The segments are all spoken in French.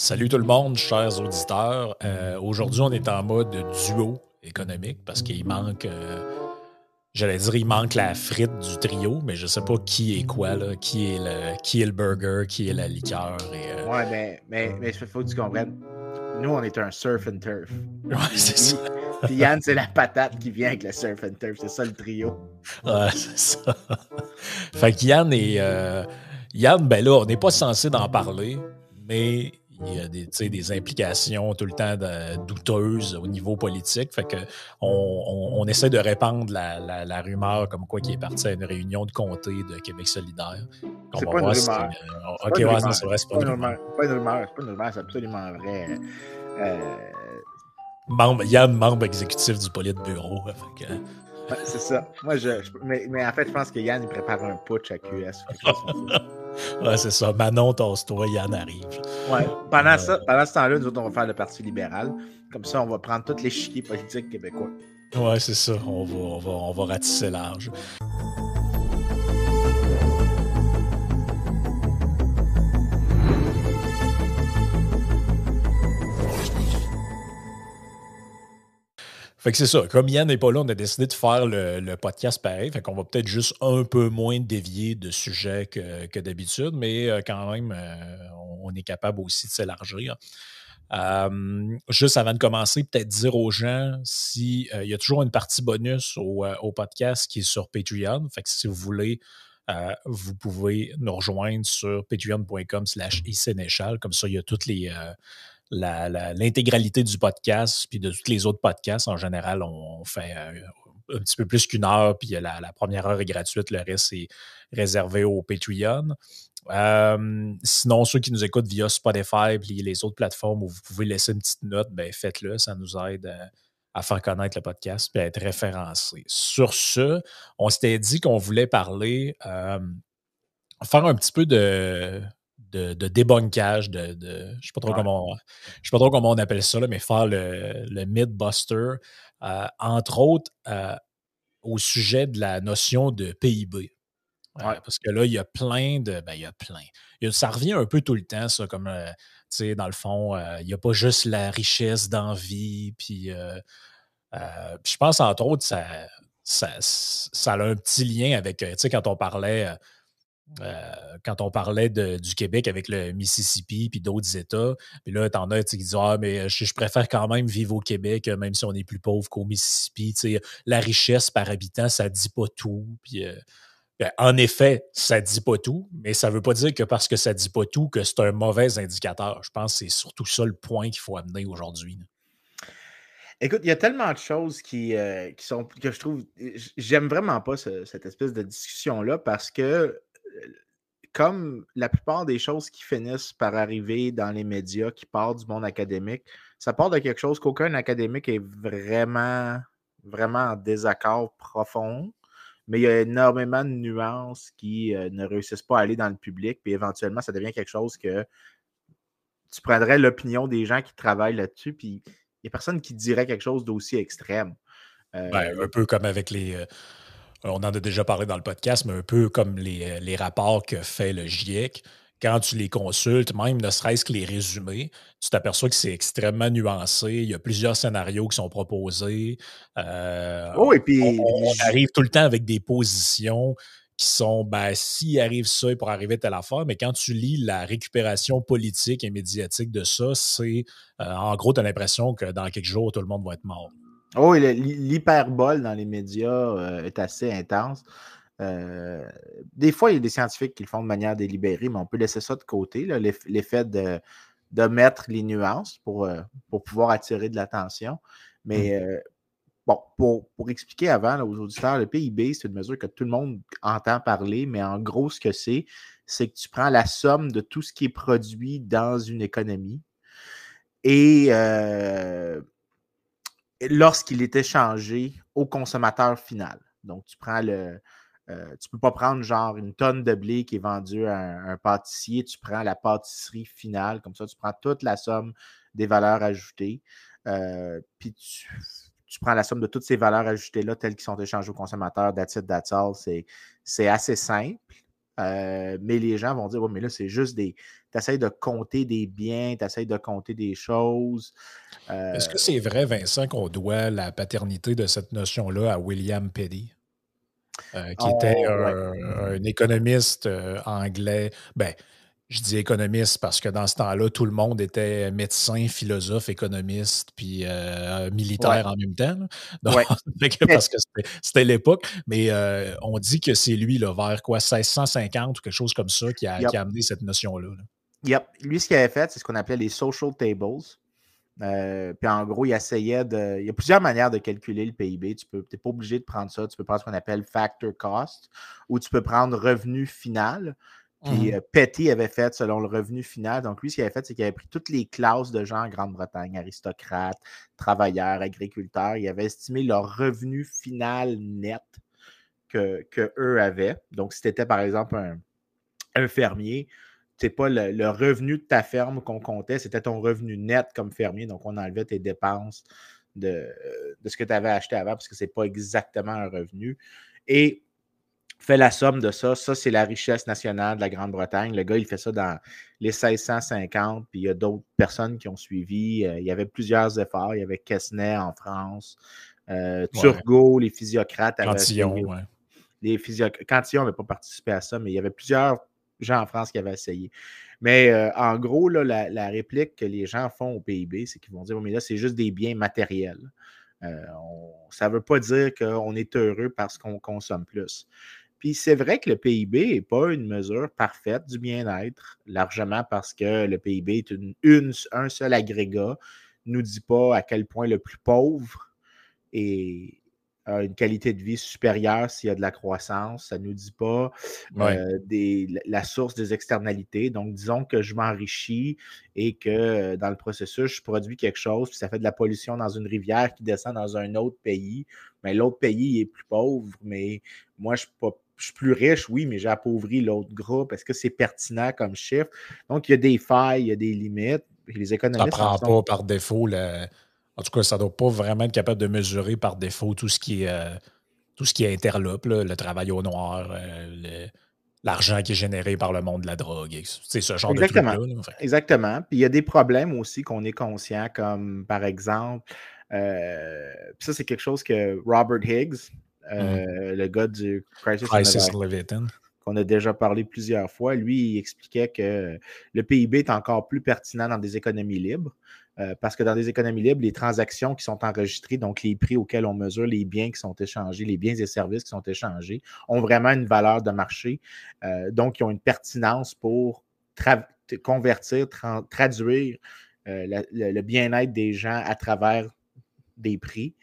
Salut tout le monde, chers auditeurs. Euh, aujourd'hui, on est en mode duo économique parce qu'il manque, euh, j'allais dire, il manque la frite du trio, mais je sais pas qui est quoi, là, qui, est le, qui est le burger, qui est la liqueur. Et, euh, Ouais, mais, mais, mais il faut que tu comprennes. Nous, on est un surf and turf. Ouais, c'est ça. Puis Yann, c'est la patate qui vient avec le surf and turf. C'est ça le trio. Ouais, c'est ça. fait que Yann est. euh, Yann, ben là, on n'est pas censé d'en parler, mais il y a des, des implications tout le temps de- douteuses au niveau politique. Fait que on, on- on essaie de répandre la, la- la rumeur comme quoi qu'il est parti à une réunion de comté de Québec solidaire. C'est pas une si- rumeur. ok, pas une ouais, rumeur. non, c'est vrai, c'est C'est pas une rumeur. C'est pas une rumeur. C'est pas une rumeur. C'est absolument vrai. Euh, Membre, Yann, membre exécutif du Politburo. Fait que, ouais, c'est ça. Moi, je, je- mais, mais en fait, je pense que Yann, il prépare un putsch à QS. ouais, c'est ça. Manon, tasse-toi, Yann arrive. Ouais. Pendant, ça, pendant ce temps-là, nous autres, on va faire le Parti libéral. Comme ça, on va prendre tous les chiquiers politiques québécois. Ouais, c'est ça. On va, on va, on va ratisser large. Fait que c'est ça. Comme Yann n'est pas là, on a décidé de faire le, podcast pareil. Fait qu'on va peut-être juste un peu moins dévier de sujets que, d'habitude, mais euh, quand même, euh, on est capable aussi de s'élargir. Euh, juste avant de commencer, peut-être dire aux gens si euh, il y a toujours une partie bonus au, podcast qui est sur Patreon. Fait que si vous voulez, vous pouvez nous rejoindre sur patreon.com slash. Comme ça, il y a toutes les l'intégralité du podcast, puis de tous les autres podcasts. En général, on, fait euh, un petit peu plus qu'une heure, puis la, la première heure est gratuite, le reste est réservé au Patreon. Euh, sinon, ceux qui nous écoutent via Spotify puis les autres plateformes où vous pouvez laisser une petite note, ben faites-le. Ça nous aide à, faire connaître le podcast et à être référencé. Sur ce, on s'était dit qu'on voulait parler, euh, faire un petit peu de, de, de débunkage, de, de- je ne sais, pas trop Ouais. comment- je sais pas trop comment on appelle ça, là, mais faire le, le mythbuster, euh, entre autres euh, au sujet de la notion de PIB. Euh, Ouais. parce que là, il y a plein de. Ben, il y a plein. Il y a- ça revient un peu tout le temps, ça, comme, euh, tu sais, dans le fond, il n'y a pas juste la richesse d'envie, puis. je pense, entre autres, ça, ça, ça a un petit lien avec, tu sais, quand on parlait. Euh, euh, quand on parlait de- du Québec avec le Mississippi puis d'autres États, puis là, t'en as qui disent Ah, mais je, je préfère quand même vivre au Québec, euh, même si on est plus pauvre qu'au Mississippi. La richesse par habitant, ça dit pas tout. Puis, euh, ben, en effet, ça dit pas tout, mais ça veut pas dire que parce que ça dit pas tout, que c'est un mauvais indicateur. Je pense que c'est surtout ça le point qu'il faut amener aujourd'hui. Écoute, il y a tellement de choses qui, euh, qui sont que je trouve. J'aime vraiment pas ce- cette espèce de discussion-là parce que, euh, comme la plupart des choses qui finissent par arriver dans les médias, qui partent du monde académique, ça part de quelque chose qu'aucun académique est vraiment, vraiment en désaccord profond. Mais il y a énormément de nuances qui euh, ne réussissent pas à aller dans le public, puis éventuellement, ça devient quelque chose que tu prendrais l'opinion des gens qui travaillent là-dessus, puis il n'y a personne qui dirait quelque chose d'aussi extrême. Euh, Ben, un peu comme avec les. euh, on en a déjà parlé dans le podcast, mais un peu comme les, euh, les rapports que fait le GIEC. Quand tu les consultes, même ne serait-ce que les résumés, tu t'aperçois que c'est extrêmement nuancé. Il y a plusieurs scénarios qui sont proposés. Euh, oh, et puis, on, arrive tout le temps avec des positions qui sont, ben, s'il arrive ça, il pourrait arriver telle affaire, mais quand tu lis la récupération politique et médiatique de ça, c'est, euh, en gros, tu as l'impression que dans quelques jours, tout le monde va être mort. Oh, l'hyperbole dans les médias euh, est assez intense. Euh, des fois, il y a des scientifiques qui le font de manière délibérée, mais on peut laisser ça de côté, l'effet de, de mettre les nuances pour, euh, pour pouvoir attirer de l'attention. Mais euh, bon, pour, pour expliquer avant là, aux auditeurs, le PIB, c'est une mesure que tout le monde entend parler, mais en gros, ce que c'est, c'est que tu prends la somme de tout ce qui est produit dans une économie et lorsqu'il est échangé au consommateur final. Donc, tu prends le. euh, tu peux pas prendre genre une tonne de blé qui est vendue à un, pâtissier, tu prends la pâtisserie finale, comme ça, tu prends toute la somme des valeurs ajoutées, euh, puis tu, prends la somme de toutes ces valeurs ajoutées-là, telles qu'elles sont échangées au consommateur, that's it, c'est assez simple. Euh, mais les gens vont dire, mais là, c'est juste des. Tu essaies de compter des biens, tu essaies de compter des choses. Est-ce que c'est vrai, Vincent, qu'on doit la paternité de cette notion-là à William Petty? qui était oh, un, économiste anglais. Ben, je dis économiste parce que dans ce temps-là, tout le monde était médecin, philosophe, économiste, puis euh, militaire en même temps. parce que c'était l'époque. Mais euh, on dit que c'est lui, là, vers quoi, 1650 ou quelque chose comme ça, qui a, amené cette notion-là. Yep. Lui, ce qu'il avait fait, c'est ce qu'on appelait les social tables. Euh, puis en gros, il essayait de. Il y a plusieurs manières de calculer le PIB. Tu n'es pas obligé de prendre ça. Tu peux prendre ce qu'on appelle factor cost ou tu peux prendre revenu final. Puis mmh Petty avait fait selon le revenu final. Donc, lui, ce qu'il avait fait, c'est qu'il avait pris toutes les classes de gens en Grande-Bretagne, aristocrates, travailleurs, agriculteurs. Il avait estimé leur revenu final net que, eux avaient. Donc, si tu étais, par exemple, un, fermier, c'est pas le, revenu de ta ferme qu'on comptait, c'était ton revenu net comme fermier. Donc, on enlevait tes dépenses de, de ce que tu avais acheté avant parce que ce n'est pas exactement un revenu. Et fait la somme de ça. Ça, c'est la richesse nationale de la Grande-Bretagne. Le gars, il fait ça dans les 1650, puis il y a d'autres personnes qui ont suivi. Euh, il y avait plusieurs efforts. Il y avait Quesnay en France, euh, Turgot, les physiocrates. Cantillon, ouais. Les Cantillon n'avait pas participé à ça, mais il y avait plusieurs gens en France qui avaient essayé. Mais euh, en gros, la, réplique que les gens font au PIB, c'est qu'ils vont dire mais là, c'est juste des biens matériels. ça ne veut pas dire qu'on est heureux parce qu'on consomme plus. Puis c'est vrai que le PIB n'est pas une mesure parfaite du bien-être, largement parce que le PIB est une, un seul agrégat, ne nous dit pas à quel point le plus pauvre est, a une qualité de vie supérieure s'il y a de la croissance. Ça ne nous dit pas euh, la source des externalités. Donc, disons que je m'enrichis et que euh, dans le processus, je produis quelque chose, puis ça fait de la pollution dans une rivière qui descend dans un autre pays. Mais l'autre pays est plus pauvre, mais moi, je ne suis pas je suis plus riche, oui, mais j'ai appauvri l'autre groupe. Est-ce que c'est pertinent comme chiffre? Donc, il y a des failles, il y a des limites. Les économistes. Ça ne prend pas par défaut. Le... En tout cas, ça ne doit pas vraiment être capable de mesurer par défaut tout ce qui est, euh, tout ce qui est interlope, le travail au noir, euh, l'argent qui est généré par le monde de la drogue. C'est ce genre Exactement. de trucs-là. Exactement. Puis il y a des problèmes aussi qu'on est conscient, comme par exemple, euh, ça, c'est quelque chose que Robert Higgs, Euh, le gars du Crisis, Leviathan qu'on a déjà parlé plusieurs fois, lui, il expliquait que le PIB est encore plus pertinent dans des économies libres. Euh, parce que dans des économies libres, les transactions qui sont enregistrées, donc les prix auxquels on mesure les biens qui sont échangés, les biens et services qui sont échangés, ont vraiment une valeur de marché. Euh, donc, ils ont une pertinence pour convertir, traduire le, bien-être des gens à travers des prix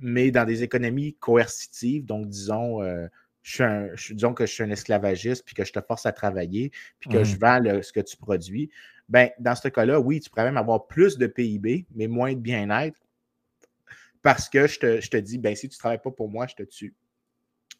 mais dans des économies coercitives, donc disons, euh, je suis disons que je suis un esclavagiste, puis que je te force à travailler, puis que je mmh. vends ce que tu produis, ben, dans ce cas-là, oui, tu pourrais même avoir plus de PIB, mais moins de bien-être, parce que je te, je te dis, ben, si tu ne travailles pas pour moi, je te tue.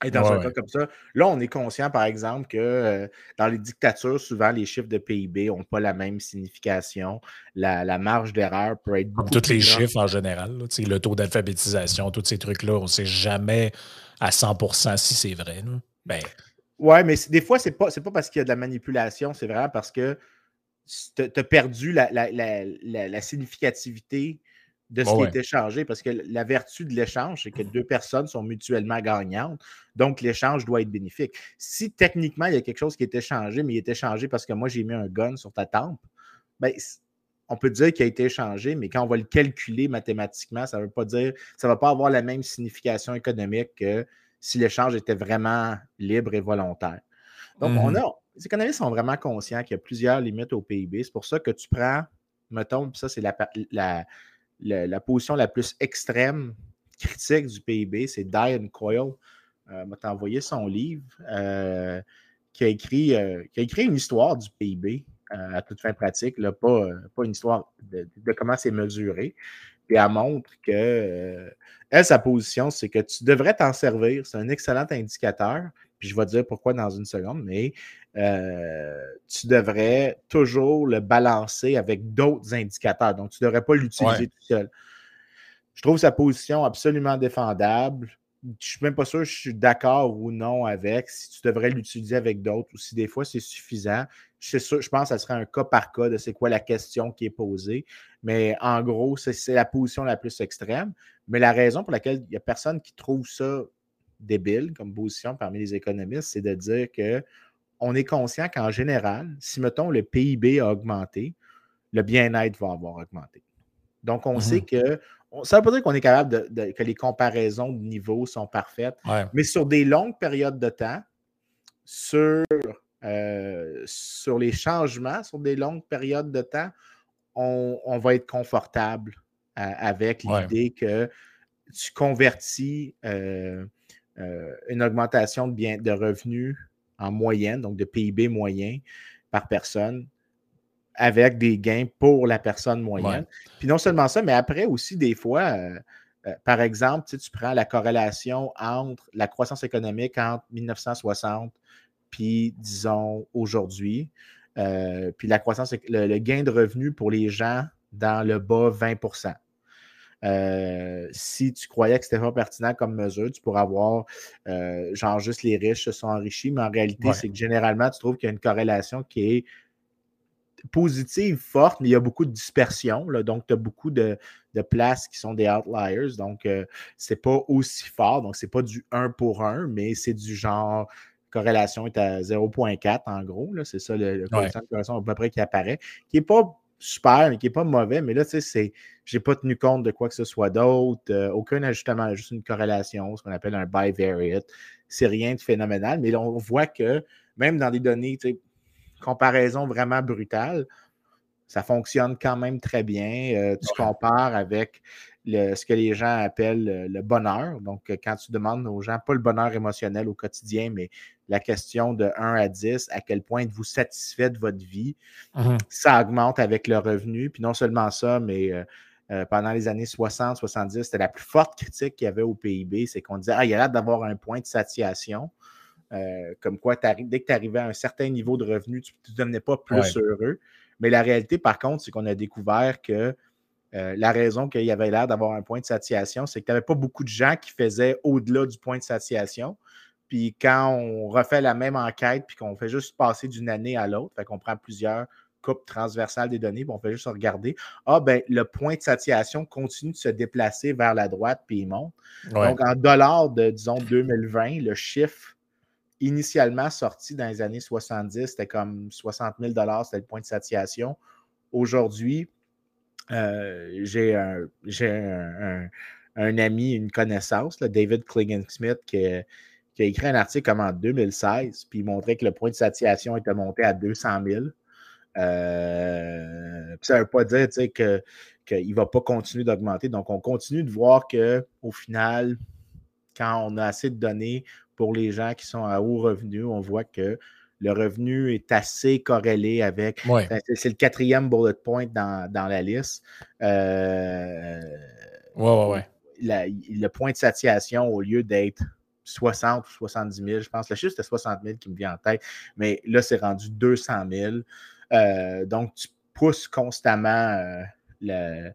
Et dans un cas comme ça, là, on est conscient, par exemple, que euh, dans les dictatures, souvent, les chiffres de PIB n'ont pas la même signification. La, marge d'erreur peut être beaucoup Tous les chiffres en général, le taux d'alphabétisation, tous ces trucs-là, on ne sait jamais à 100% si c'est vrai. Ben... Oui, mais des fois, ce n'est pas, pas parce qu'il y a de la manipulation, c'est vraiment parce que tu as perdu la, la significativité de ce qui est échangé, parce que la vertu de l'échange, c'est que deux personnes sont mutuellement gagnantes, donc l'échange doit être bénéfique. Si techniquement, il y a quelque chose qui est échangé, mais il est échangé parce que moi, j'ai mis un gun sur ta tempe, ben, on peut dire qu'il a été échangé, mais quand on va le calculer mathématiquement, ça ne veut pas dire, ça ne va pas avoir la même signification économique que si l'échange était vraiment libre et volontaire. Donc, on mmh a, les économistes sont vraiment conscients qu'il y a plusieurs limites au PIB. C'est pour ça que tu prends, mettons, ça, c'est la, la la position la plus extrême critique du PIB, c'est Diane Coyle. Euh, m'a envoyé son livre euh, qui, a écrit, euh, qui a écrit une histoire du PIB à toute fin pratique, pas, une histoire de, comment c'est mesuré. Puis elle montre que elle, sa position, c'est que tu devrais t'en servir. C'est un excellent indicateur. Puis je vais dire pourquoi dans une seconde, mais euh, tu devrais toujours le balancer avec d'autres indicateurs. Donc, tu ne devrais pas l'utiliser tout seul. Je trouve sa position absolument défendable. je ne suis même pas sûr je suis d'accord ou non avec, si tu devrais l'utiliser avec d'autres ou si des fois c'est suffisant. Je, je pense que ça serait un cas par cas de c'est quoi la question qui est posée. Mais en gros, c'est la position la plus extrême. Mais la raison pour laquelle il n'y a personne qui trouve ça débile comme position parmi les économistes, c'est de dire que on est conscient qu'en général, si mettons le PIB a augmenté, le bien-être va avoir augmenté. Donc, on sait mmh que ça ne veut pas dire qu'on est capable de, que les comparaisons de niveau sont parfaites, mais sur des longues périodes de temps, sur, euh, sur les changements, sur des longues périodes de temps, on, va être confortable euh, avec l'idée que tu convertis euh, une augmentation de, bien, de revenus en moyenne, donc de PIB moyen par personne, avec des gains pour la personne moyenne. Puis non seulement ça, mais après aussi, des fois, euh, euh, par exemple, tu prends la corrélation entre la croissance économique entre 1960 puis, disons, aujourd'hui, euh, puis la croissance, le, gain de revenus pour les gens dans le bas 20 si tu croyais que c'était pas pertinent comme mesure, tu pourrais avoir genre juste les riches se sont enrichis, mais en réalité, c'est que généralement, tu trouves qu'il y a une corrélation qui est positive, forte, mais il y a beaucoup de dispersion. donc, tu as beaucoup de, places qui sont des outliers. Donc, ce euh, c'est pas aussi fort. Donc, c'est pas du 1 pour 1, mais c'est du genre corrélation est à 0.4 en gros. C'est ça le, le corrélation à peu près qui apparaît, qui n'est pas super, mais qui n'est pas mauvais. Mais là, tu sais, je n'ai pas tenu compte de quoi que ce soit d'autre. Euh, aucun ajustement, juste une corrélation, ce qu'on appelle un bivariate. C'est rien de phénoménal, mais là, on voit que même dans des données, comparaison vraiment brutale, ça fonctionne quand même très bien. Euh, tu compares avec ce que les gens appellent le, bonheur. Donc, quand tu demandes aux gens, pas le bonheur émotionnel au quotidien, mais la question de 1 à 10, à quel point êtes-vous satisfait de votre vie, mmh ça augmente avec le revenu. Puis non seulement ça, mais euh, euh, pendant les années 60, 70, c'était la plus forte critique qu'il y avait au PIB, c'est qu'on disait, ah, il y a l'air d'avoir un point de satiation. Euh, comme quoi, dès que tu arrivais à un certain niveau de revenu, tu ne devenais pas plus heureux. Mais la réalité, par contre, c'est qu'on a découvert que euh, la raison qu'il y avait l'air d'avoir un point de satiation, c'est que tu n'avais pas beaucoup de gens qui faisaient au-delà du point de satiation. Puis quand on refait la même enquête, puis qu'on fait juste passer d'une année à l'autre, fait qu'on prend plusieurs coupes transversales des données, puis on fait juste regarder, ah ben le point de satiation continue de se déplacer vers la droite, puis il monte. Donc en dollars de, disons, 2020, le chiffre initialement sorti dans les années 70, c'était comme 60 000 c'était le point de satiation. Aujourd'hui, euh, j'ai un, ami, une connaissance, David Kligan-Smith, qui, a écrit un article comme en 2016, puis il montrait que le point de satiation était monté à 200 000. Euh, ça ne veut pas dire que qu'il ne va pas continuer d'augmenter. Donc, on continue de voir qu'au final, quand on a assez de données pour les gens qui sont à haut revenu, on voit que le revenu est assez corrélé avec. C'est le quatrième bullet point dans, la liste. Euh, ouais, le point de satiation, au lieu d'être 60 ou 70 000, je pense, le chiffre c'était 60 000 qui me vient en tête, mais là, c'est rendu 200 000. Euh, donc, tu pousses constamment euh, le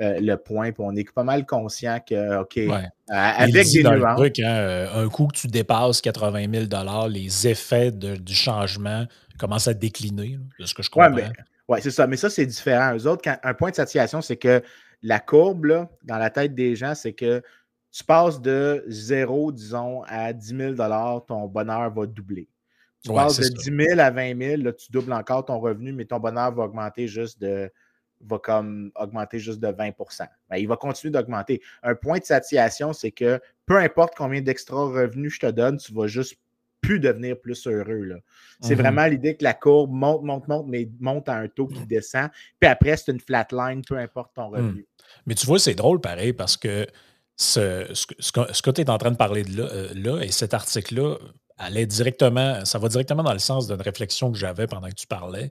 euh, le point. Puis on est pas mal conscient que, OK, euh, avec des nuances. Truc, hein, euh, un coup que tu dépasses 80 000 les effets du changement commencent à décliner, de ce que je comprends. Oui, ouais, c'est ça. Mais ça, c'est différent. Eux autres, un point de satiation, c'est que la courbe, dans la tête des gens, c'est que tu passes de 0, disons, à 10 000 ton bonheur va doubler. Tu passes de 10 000 à 20 000, là, tu doubles encore ton revenu, mais ton bonheur va augmenter juste de va comme augmenter juste de 20% ben, Il va continuer d'augmenter. Un point de satiation, c'est que peu importe combien d'extra revenus je te donne, tu vas juste plus devenir plus heureux. C'est mm-hmm. vraiment l'idée que la courbe monte, monte, monte, mais monte à un taux qui descend. Puis après, c'est une flatline, peu importe ton mm. revenu. Mais tu vois, c'est drôle pareil parce que ce, ce, que, tu es en train de parler de là, euh, là et cet article-là, allait directement, ça va directement dans le sens d'une réflexion que j'avais pendant que tu parlais.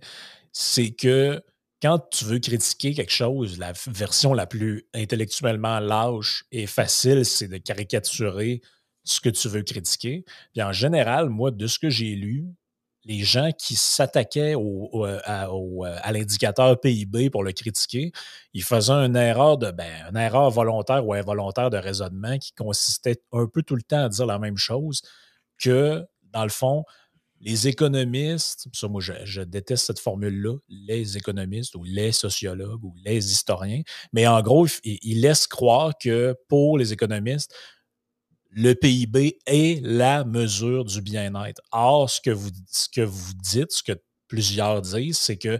C'est que quand tu veux critiquer quelque chose, la version la plus intellectuellement lâche et facile, c'est de caricaturer ce que tu veux critiquer. Puis en général, moi, de ce que j'ai lu, les gens qui s'attaquaient au, à, l'indicateur PIB pour le critiquer, ils faisaient une erreur de ben, une erreur volontaire ou involontaire de raisonnement qui consistait un peu tout le temps à dire la même chose que, dans le fond, les économistes, ça, moi, je, déteste cette formule-là, les économistes ou les sociologues ou les historiens, mais en gros, ils laissent croire que pour les économistes, le PIB est la mesure du bien-être. Or, ce que, vous, ce que vous dites, ce que plusieurs disent, c'est que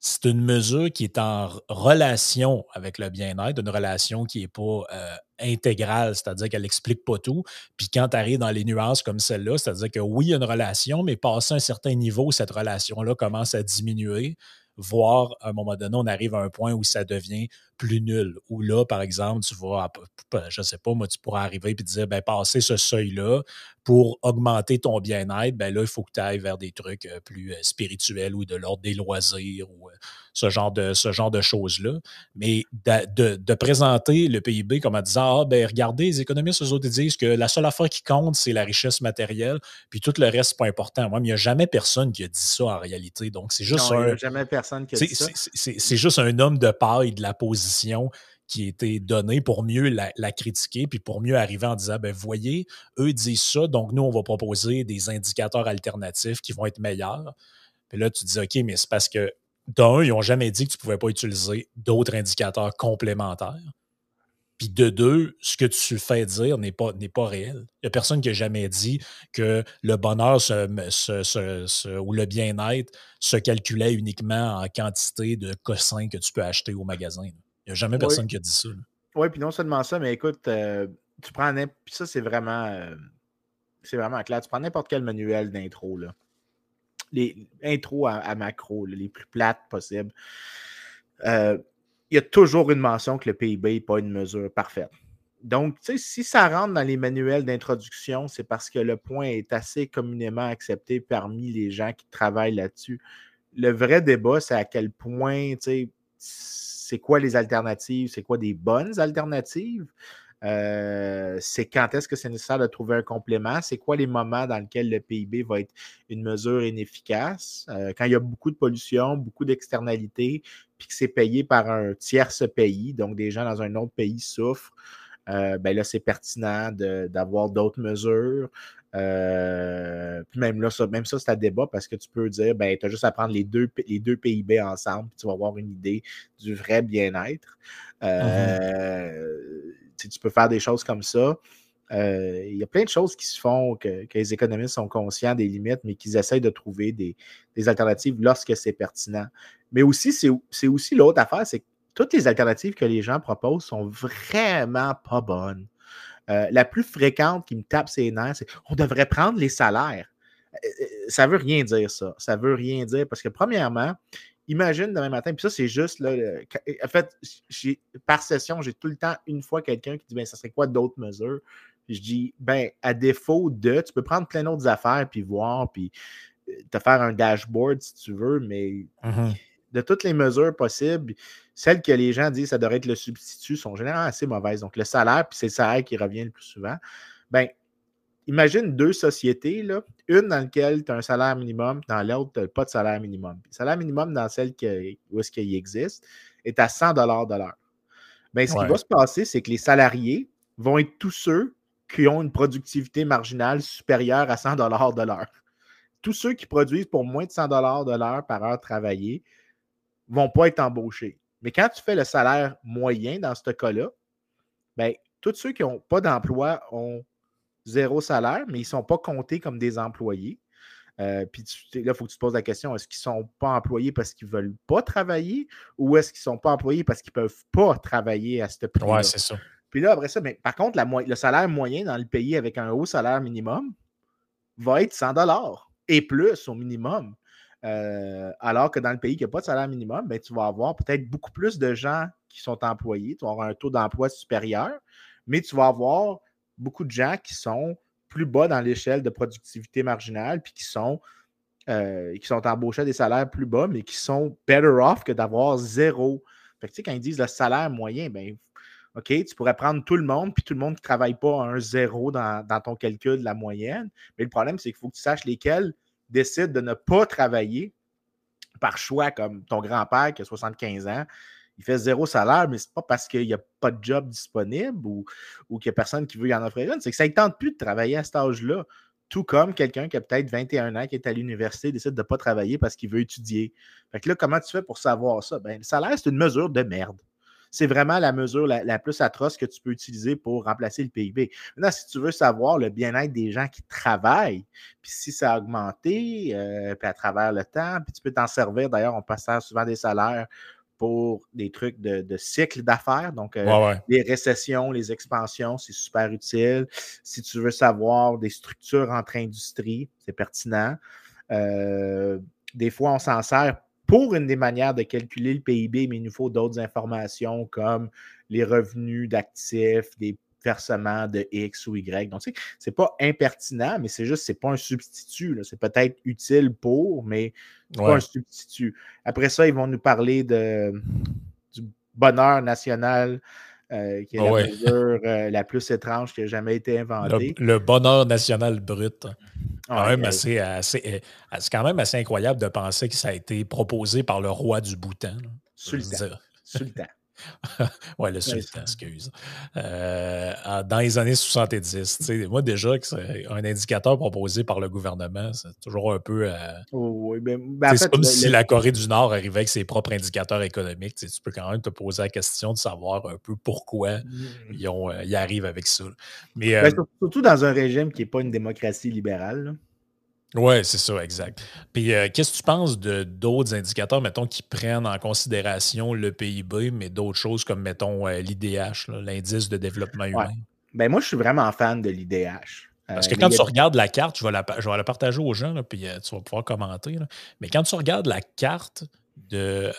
c'est une mesure qui est en relation avec le bien-être, une relation qui n'est pas euh, intégrale, c'est-à-dire qu'elle n'explique pas tout. Puis quand tu arrives dans les nuances comme celle-là, c'est-à-dire que oui, il y a une relation, mais passé un certain niveau, cette relation-là commence à diminuer, voire à un moment donné, on arrive à un point où ça devient plus nul. Ou là, par exemple, tu vas, je ne sais pas, moi, tu pourras arriver et dire, ben, passer ce seuil-là pour augmenter ton bien-être, ben là, il faut que tu ailles vers des trucs euh, plus euh, spirituels ou de l'ordre des loisirs ou euh, ce genre de, ce genre de choses-là. Mais de, présenter le PIB comme en disant, ah, ben, regardez, les économistes, eux autres, disent que la seule affaire qui compte, c'est la richesse matérielle, puis tout le reste, c'est pas important. Moi, il n'y a jamais personne qui a dit ça en réalité. Donc, c'est juste un. jamais personne qui a dit ça. C'est juste un homme de paille de la position qui été donnée pour mieux la, critiquer, puis pour mieux arriver en disant, ben voyez, eux disent ça, donc nous, on va proposer des indicateurs alternatifs qui vont être meilleurs. Puis là, tu dis, OK, mais c'est parce que, d'un, ils n'ont jamais dit que tu ne pouvais pas utiliser d'autres indicateurs complémentaires. Puis de deux, ce que tu fais dire n'est pas, pas réel. Il n'y a personne qui a jamais dit que le bonheur ou le bien-être se calculait uniquement en quantité de cossins que tu peux acheter au magasin. Il n'y a jamais personne qui a dit ça. Oui, puis non seulement ça, mais écoute, euh, tu prends puis ça, c'est vraiment euh, c'est vraiment clair. Tu prends n'importe quel manuel d'intro, là. Les intros à, macro, les plus plates possibles. Euh, il y a toujours une mention que le PIB n'est pas une mesure parfaite. Donc, si ça rentre dans les manuels d'introduction, c'est parce que le point est assez communément accepté parmi les gens qui travaillent là-dessus. Le vrai débat, c'est à quel point, tu sais, c'est quoi les alternatives, c'est quoi des bonnes alternatives? Euh, c'est quand est-ce que c'est nécessaire de trouver un complément, c'est quoi les moments dans lesquels le PIB va être une mesure inefficace, euh, quand il y a beaucoup de pollution, beaucoup d'externalités, puis que c'est payé par un tierce pays, donc des gens dans un autre pays souffrent, euh, ben là, c'est pertinent d'avoir d'autres mesures. Euh, même là, ça, même ça, c'est à débat parce que tu peux dire, ben, tu as juste à prendre les deux, PIB ensemble, puis tu vas avoir une idée du vrai bien-être. Euh, tu peux faire des choses comme ça. Euh, il y a plein de choses qui se font, que, les économistes sont conscients des limites, mais qu'ils essayent de trouver des, des alternatives lorsque c'est pertinent. Mais aussi, c'est aussi l'autre affaire, c'est que toutes les alternatives que les gens proposent sont vraiment pas bonnes. Euh, la plus fréquente qui me tape ses nerfs, c'est on devrait prendre les salaires. Euh, euh, ça ne veut rien dire, ça. Ça ne veut rien dire parce que, premièrement, imagine demain matin, puis ça, c'est juste, là, en fait, par session, j'ai tout le temps une fois quelqu'un qui dit, ben, ça serait quoi d'autres mesures? je dis, ben, à défaut de, tu peux prendre plein d'autres affaires, puis voir, puis te faire un dashboard si tu veux, mais mmh de toutes les mesures possibles, celles que les gens disent que ça devrait être le substitut sont généralement assez mauvaises. Donc, le salaire, puis c'est le salaire qui revient le plus souvent. Ben, imagine deux sociétés, là, une dans laquelle tu as un salaire minimum, dans l'autre, tu n'as pas de salaire minimum. Le salaire minimum dans celle où est-ce qu'il existe est à 100 de l'heure. Ben, ce qui va se passer, c'est que les salariés vont être tous ceux qui ont une productivité marginale supérieure à 100 de l'heure. Tous ceux qui produisent pour moins de 100 de l'heure par heure travaillée ne vont pas être embauchés. Mais quand tu fais le salaire moyen dans ce cas-là, bien, tous ceux qui n'ont pas d'emploi ont zéro salaire, mais ils ne sont pas comptés comme des employés. Euh, puis là, il faut que tu te poses la question est-ce qu'ils ne sont pas employés parce qu'ils ne veulent pas travailler ou est-ce qu'ils ne sont pas employés parce qu'ils ne peuvent pas travailler à ce prix Oui, c'est ça. Puis là, après ça, mais, par contre, le salaire moyen dans le pays avec un haut salaire minimum va être 100 et plus au minimum. Euh, alors que dans le pays qui n'a pas de salaire minimum, ben, tu vas avoir peut-être beaucoup plus de gens qui sont employés. Tu vas avoir un taux d'emploi supérieur, mais tu vas avoir beaucoup de gens qui sont plus bas dans l'échelle de productivité marginale, puis qui sont, euh, qui sont embauchés à des salaires plus bas, mais qui sont better off que d'avoir zéro. Fait que, tu sais, quand ils disent le salaire moyen, ben, OK, tu pourrais prendre tout le monde, puis tout le monde ne travaille pas à un zéro dans, ton calcul de la moyenne. Mais le problème, c'est qu'il faut que tu saches lesquels décide de ne pas travailler par choix, comme ton grand-père qui a 75 ans, il fait zéro salaire, mais c'est pas parce qu'il n'y a pas de job disponible ou, qu'il n'y a personne qui veut y en offrir une, c'est que ça ne tente plus de travailler à cet âge-là. Tout comme quelqu'un qui a peut-être 21 ans, qui est à l'université, décide de ne pas travailler parce qu'il veut étudier. Fait que là, comment tu fais pour savoir ça? Ben, le salaire, c'est une mesure de merde c'est vraiment la mesure la, plus atroce que tu peux utiliser pour remplacer le PIB. Maintenant, si tu veux savoir le bien-être des gens qui travaillent, puis si ça a augmenté, euh, puis à travers le temps, puis tu peux t'en servir. D'ailleurs, on passe souvent des salaires pour des trucs de, cycle d'affaires. Donc, euh, les récessions, les expansions, c'est super utile. Si tu veux savoir des structures entre industries, c'est pertinent. Euh, des fois, on s'en sert pour une des manières de calculer le PIB, mais il nous faut d'autres informations comme les revenus d'actifs, des versements de X ou Y. Donc, tu sais, c'est pas impertinent, mais c'est juste, c'est pas un substitut. C'est peut-être utile pour, mais pas un substitut. Après ça, ils vont nous parler de, du bonheur national. Euh, qui est la mesure euh, la plus étrange qui a jamais été inventée. Le, bonheur national brut. assez, assez, c'est quand même assez incroyable de penser que ça a été proposé par le roi du Bhoutan. Sultan. Sultan. ouais, le sultan, excuse. Euh, dans les années 70, moi déjà, un indicateur proposé par le gouvernement, c'est toujours un peu. Euh, oh, ben, ben, c'est comme si la Corée du Nord arrivait avec ses propres indicateurs économiques. Tu peux quand même te poser la question de savoir un peu pourquoi mmh. ils, ont, euh, ils, arrivent avec ça. Mais, ben, surtout dans un régime qui n'est pas une démocratie libérale. Oui, c'est ça, exact. Puis euh, qu'est-ce que tu penses de d'autres indicateurs, mettons, qui prennent en considération le PIB, mais d'autres choses comme, mettons, euh, l'IDH, l'indice de développement humain? Ben, moi, je suis vraiment fan de l'IDH. Parce que euh, quand tu regardes la carte, je vais la, je vais la partager aux gens, puis tu vas pouvoir commenter. Mais quand tu regardes la carte de,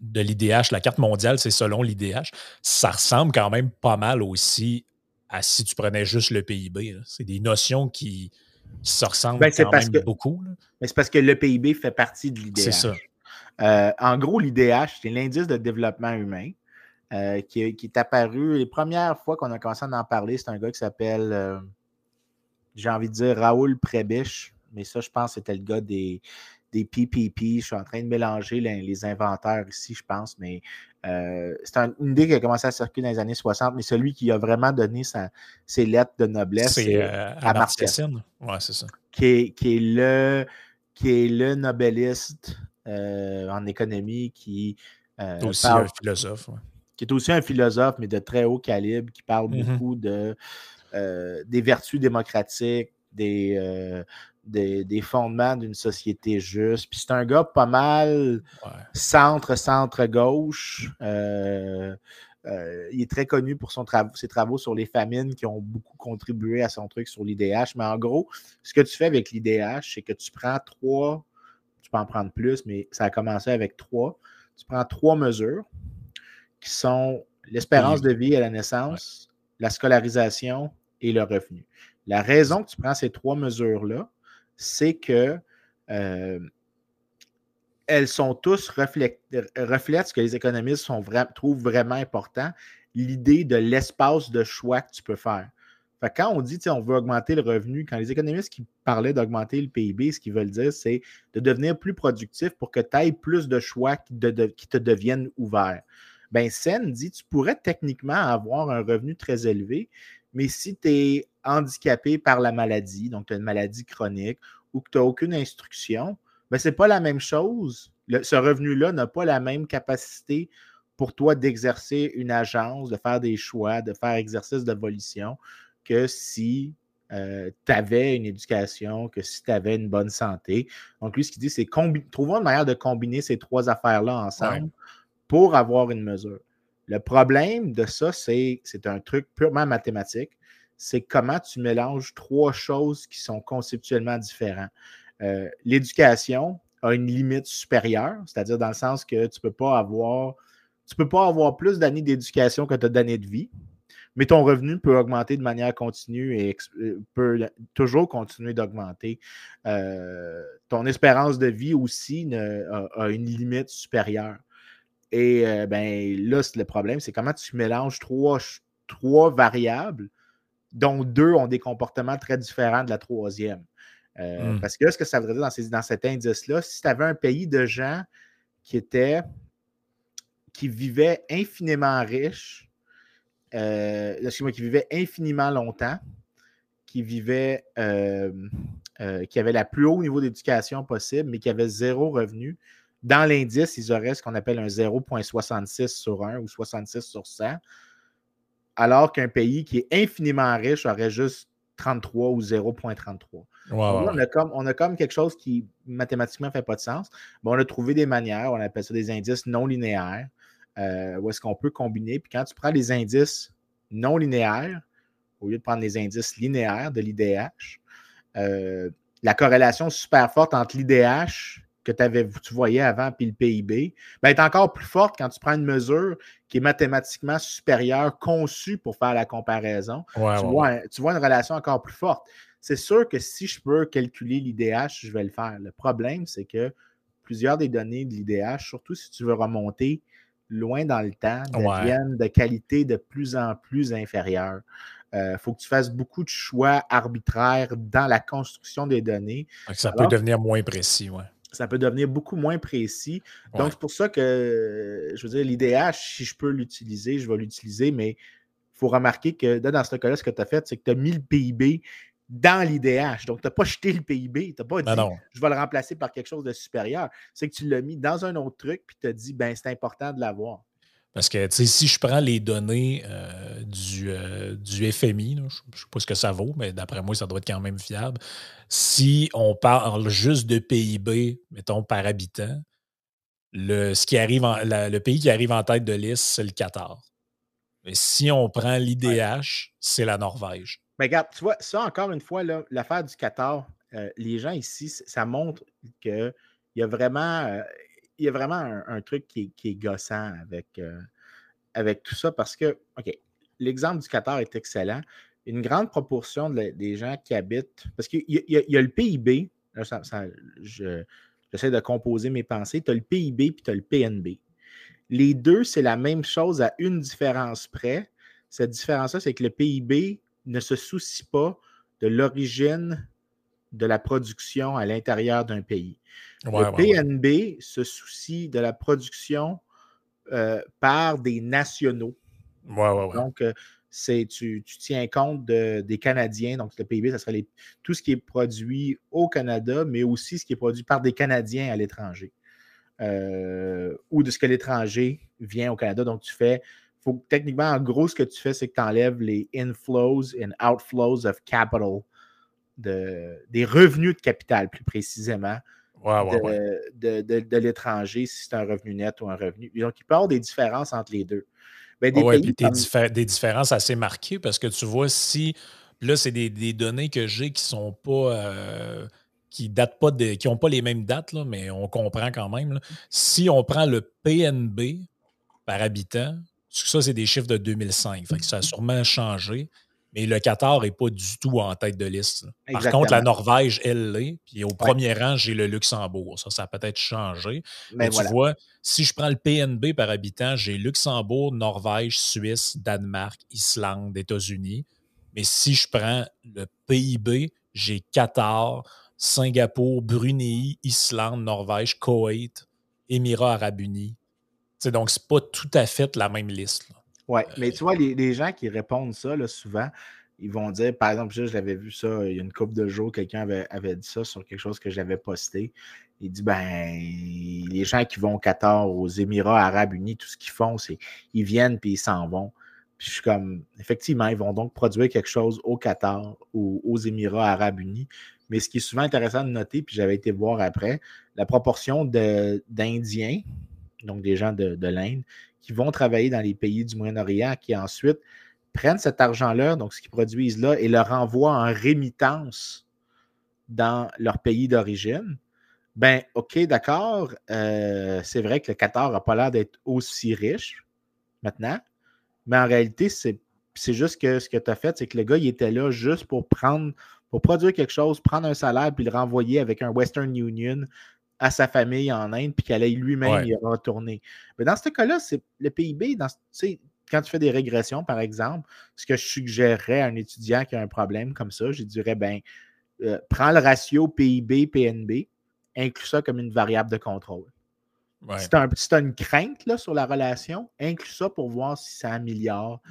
de l'IDH, la carte mondiale, c'est selon l'IDH, ça ressemble quand même pas mal aussi à si tu prenais juste le PIB. C'est des notions qui, qui se ressemblent ben, quand même beaucoup. Mais c'est parce que le PIB fait partie de l'IDH. C'est ça. Euh, en gros, l'IDH, c'est l'indice de développement humain euh, qui, est apparu. Les premières fois qu'on a commencé à en parler, c'est un gars qui s'appelle, euh, j'ai envie de dire, Raoul Prebisch. Mais ça, je pense que c'était le gars des, des PPP. Je suis en train de mélanger les, inventaires ici, je pense, mais euh, c'est une idée qui a commencé à circuler dans les années 60, mais celui qui a vraiment donné ses lettres de noblesse, c'est euh, Sen. Ouais, c'est ça. Qui est, qui est, le, qui est le nobeliste euh, en économie qui. est aussi un philosophe. Qui est aussi un philosophe, mais de très haut calibre, qui parle mm-hmm. beaucoup de, des vertus démocratiques, des, des, fondements d'une société juste. Puis c'est un gars pas mal centre, centre-gauche. Euh, euh, il est très connu pour son ses travaux sur les famines qui ont beaucoup contribué à son truc sur l'IDH. Mais en gros, ce que tu fais avec l'IDH, c'est que tu prends trois, tu peux en prendre plus, mais ça a commencé avec trois. Tu prends trois mesures qui sont l'espérance de vie à la naissance, la scolarisation et le revenu. La raison que tu prends ces trois mesures-là, c'est que euh, elles sont tous reflètent, ce que les économistes trouvent vraiment important, l'idée de l'espace de choix que tu peux faire. quand on dit on veut augmenter le revenu, quand les économistes qui parlaient d'augmenter le PIB, ce qu'ils veulent dire, c'est de devenir plus productif pour que tu aies plus de choix qui, qui te deviennent ouverts. Ben, Sen dit tu pourrais techniquement avoir un revenu très élevé, mais si tu es handicapé par la maladie, donc tu as une maladie chronique ou que tu n'as aucune instruction, ben, ce n'est pas la même chose. ce revenu-là n'a pas la même capacité pour toi d'exercer une agence, de faire des choix, de faire exercice de volition que si euh, tu avais une éducation, que si tu avais une bonne santé. Donc, lui, ce qu'il dit, c'est trouvons une manière de combiner ces trois affaires-là ensemble pour avoir une mesure. Le problème de ça, c'est un truc purement mathématique. C'est comment tu mélanges trois choses qui sont conceptuellement différentes. Euh, l'éducation a une limite supérieure, c'est-à-dire dans le sens que tu ne peux pas avoir plus d'années d'éducation que tu as d'années de vie, mais ton revenu peut augmenter de manière continue et euh, peut toujours continuer d'augmenter. Euh, ton espérance de vie aussi a, une limite supérieure. Et euh, ben, là, le problème, c'est comment tu mélanges trois variables, dont deux ont des comportements très différents de la troisième. Euh, hmm. Parce que là, ce que ça voudrait dire dans, dans cet indice-là, si tu avais un pays de gens qui étaient qui vivaient infiniment riches, euh, excuse-moi, qui vivaient infiniment longtemps, qui vivaient, euh, euh, qui avaient la plus haut niveau d'éducation possible, mais qui avaient zéro revenu, dans l'indice, ils auraient ce qu'on appelle un 0,66 sur 1 ou 66 sur 100, alors qu'un pays qui est infiniment riche aurait juste 33 ou 0,33. on, a comme, on a comme quelque chose qui mathématiquement ne fait pas de sens. on a trouvé des manières, on appelle ça des indices non linéaires, euh, où est-ce qu'on peut combiner. Puis quand tu prends les indices non linéaires, au lieu de prendre les indices linéaires de l'IDH, euh, la corrélation super forte entre l'IDH que avais, tu voyais avant puis le PIB, ben, est encore plus forte quand tu prends une mesure qui est mathématiquement supérieure, conçue pour faire la comparaison. tu, Vois, tu, vois, une relation encore plus forte. C'est sûr que si je peux calculer l'IDH, je vais le faire. Le problème, c'est que plusieurs des données de l'IDH, surtout si tu veux remonter loin dans le temps, deviennent de qualité de plus en plus inférieure. Il euh, faut que tu fasses beaucoup de choix arbitraires dans la construction des données. Ça peut devenir moins précis, oui ça peut devenir beaucoup moins précis. Donc, c'est pour ça que, je veux dire, l'IDH, si je peux l'utiliser, je vais l'utiliser, mais il faut remarquer que dans ce cas-là, ce que tu as fait, c'est que tu as mis le PIB dans l'IDH. Donc, tu n'as pas jeté le PIB, tu n'as pas dit je vais le remplacer par quelque chose de supérieur. C'est que tu l'as mis dans un autre truc, puis tu as dit ben, c'est important de l'avoir. Parce que si je prends les données euh, du, euh, du, FMI, je ne sais pas ce que ça vaut, mais d'après moi, ça doit être quand même fiable. Si on parle juste de PIB, mettons, par habitant, le, ce qui arrive le pays qui arrive en tête de liste, c'est le Qatar. Mais si on prend l'IDH, c'est la Norvège. Mais regarde, tu vois, ça encore une fois, l'affaire du Qatar, euh, les gens ici, ça montre qu'il y a vraiment y a vraiment un, truc qui est, gossant avec, euh, avec tout ça parce que, OK, l'exemple du Qatar est excellent. Une grande proportion des gens qui habitent, parce qu'il y, a le PIB, j'essaie de composer mes pensées, tu as le PIB puis tu as le PNB. Les deux, c'est la même chose à une différence près. Cette différence-là, c'est que le PIB ne se soucie pas de l'origine de la production à l'intérieur d'un pays. le PNB se soucie de la production euh, par des nationaux. donc, euh, c'est, tu, tiens compte des Canadiens. Donc, le PIB, ça serait tout ce qui est produit au Canada, mais aussi ce qui est produit par des Canadiens à l'étranger. Euh, ou de ce que l'étranger vient au Canada. Donc, tu fais, faut, techniquement, en gros, ce que tu fais, c'est que tu enlèves les inflows and outflows of capital des revenus de capital, plus précisément, de, l'étranger, si c'est un revenu net ou un revenu. Donc, il peut y avoir des différences entre les deux. Ben, des, des, différences assez marquées parce que tu vois, si là, c'est des, données que j'ai qui sont pas. Euh, qui datent pas de, qui n'ont pas les mêmes dates, là, mais on comprend quand même. Si on prend le PNB par habitant, ça, c'est des chiffres de 2005. ça a sûrement changé. Mais le Qatar n'est pas du tout en tête de liste. Par contre, la Norvège, elle l'est. Puis au premier rang, j'ai le Luxembourg. Ça, ça a peut-être changé. Mais, tu vois, si je prends le PNB par habitant, j'ai Luxembourg, Norvège, Suisse, Danemark, Islande, États-Unis. Mais si je prends le PIB, j'ai Qatar, Singapour, Brunei, Islande, Norvège, Koweït, Émirats arabes unis. donc, ce n'est pas tout à fait la même liste. Oui, mais euh, tu vois, les, gens qui répondent ça, là, souvent, ils vont dire, par exemple, je l'avais vu ça il y a une couple de jours, quelqu'un avait, dit ça sur quelque chose que j'avais posté. Il dit, ben, les gens qui vont au Qatar, aux Émirats arabes unis, tout ce qu'ils font, c'est ils viennent puis ils s'en vont. Puis je suis comme, effectivement, ils vont donc produire quelque chose au Qatar ou aux Émirats arabes unis. Mais ce qui est souvent intéressant de noter, puis j'avais été voir après, la proportion d'Indiens, donc des gens de l'Inde, qui vont travailler dans les pays du Moyen-Orient, qui ensuite prennent cet argent-là, donc ce qu'ils produisent là, et le renvoient en rémittance dans leur pays d'origine. Ben, OK, d'accord, euh, c'est vrai que le Qatar n'a pas l'air d'être aussi riche maintenant, mais en réalité, c'est, juste que ce que tu as fait, c'est que le gars, il était là juste pour produire quelque chose, prendre un salaire, puis le renvoyer avec un Western Union à sa famille en Inde, puis qu'elle aille lui-même y retourner. Mais dans ce cas-là, c'est le PIB, dans, quand tu fais des régressions, par exemple, ce que je suggérerais à un étudiant qui a un problème comme ça, je dirais, ben, euh, prends le ratio PIB-PNB, inclus ça comme une variable de contrôle. Si tu as, une crainte là, sur la relation, inclus ça pour voir si ça améliore.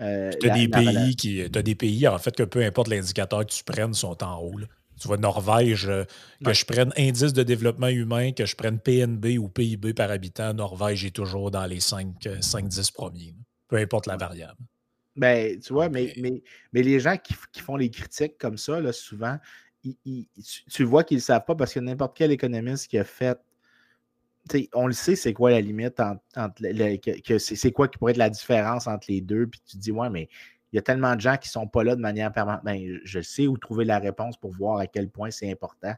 Euh, tu as, des pays qui, as des pays, en fait, que peu importe l'indicateur que tu prennes, sont en haut. Tu vois, Norvège, euh, que je prenne indice de développement humain, que je prenne PNB ou PIB par habitant, Norvège est toujours dans les 5-10 premiers. Peu importe la variable. Ben, tu vois, mais, mais, mais les gens qui, font les critiques comme ça, là, souvent, tu, vois qu'ils ne savent pas parce que n'importe quel économiste qui a fait. On le sait, c'est quoi la limite entre, que, c'est quoi qui pourrait être la différence entre les deux. Puis tu te dis, ouais, mais il y a tellement de gens qui ne sont pas là de manière permanente. Ben, je sais où trouver la réponse pour voir à quel point c'est important.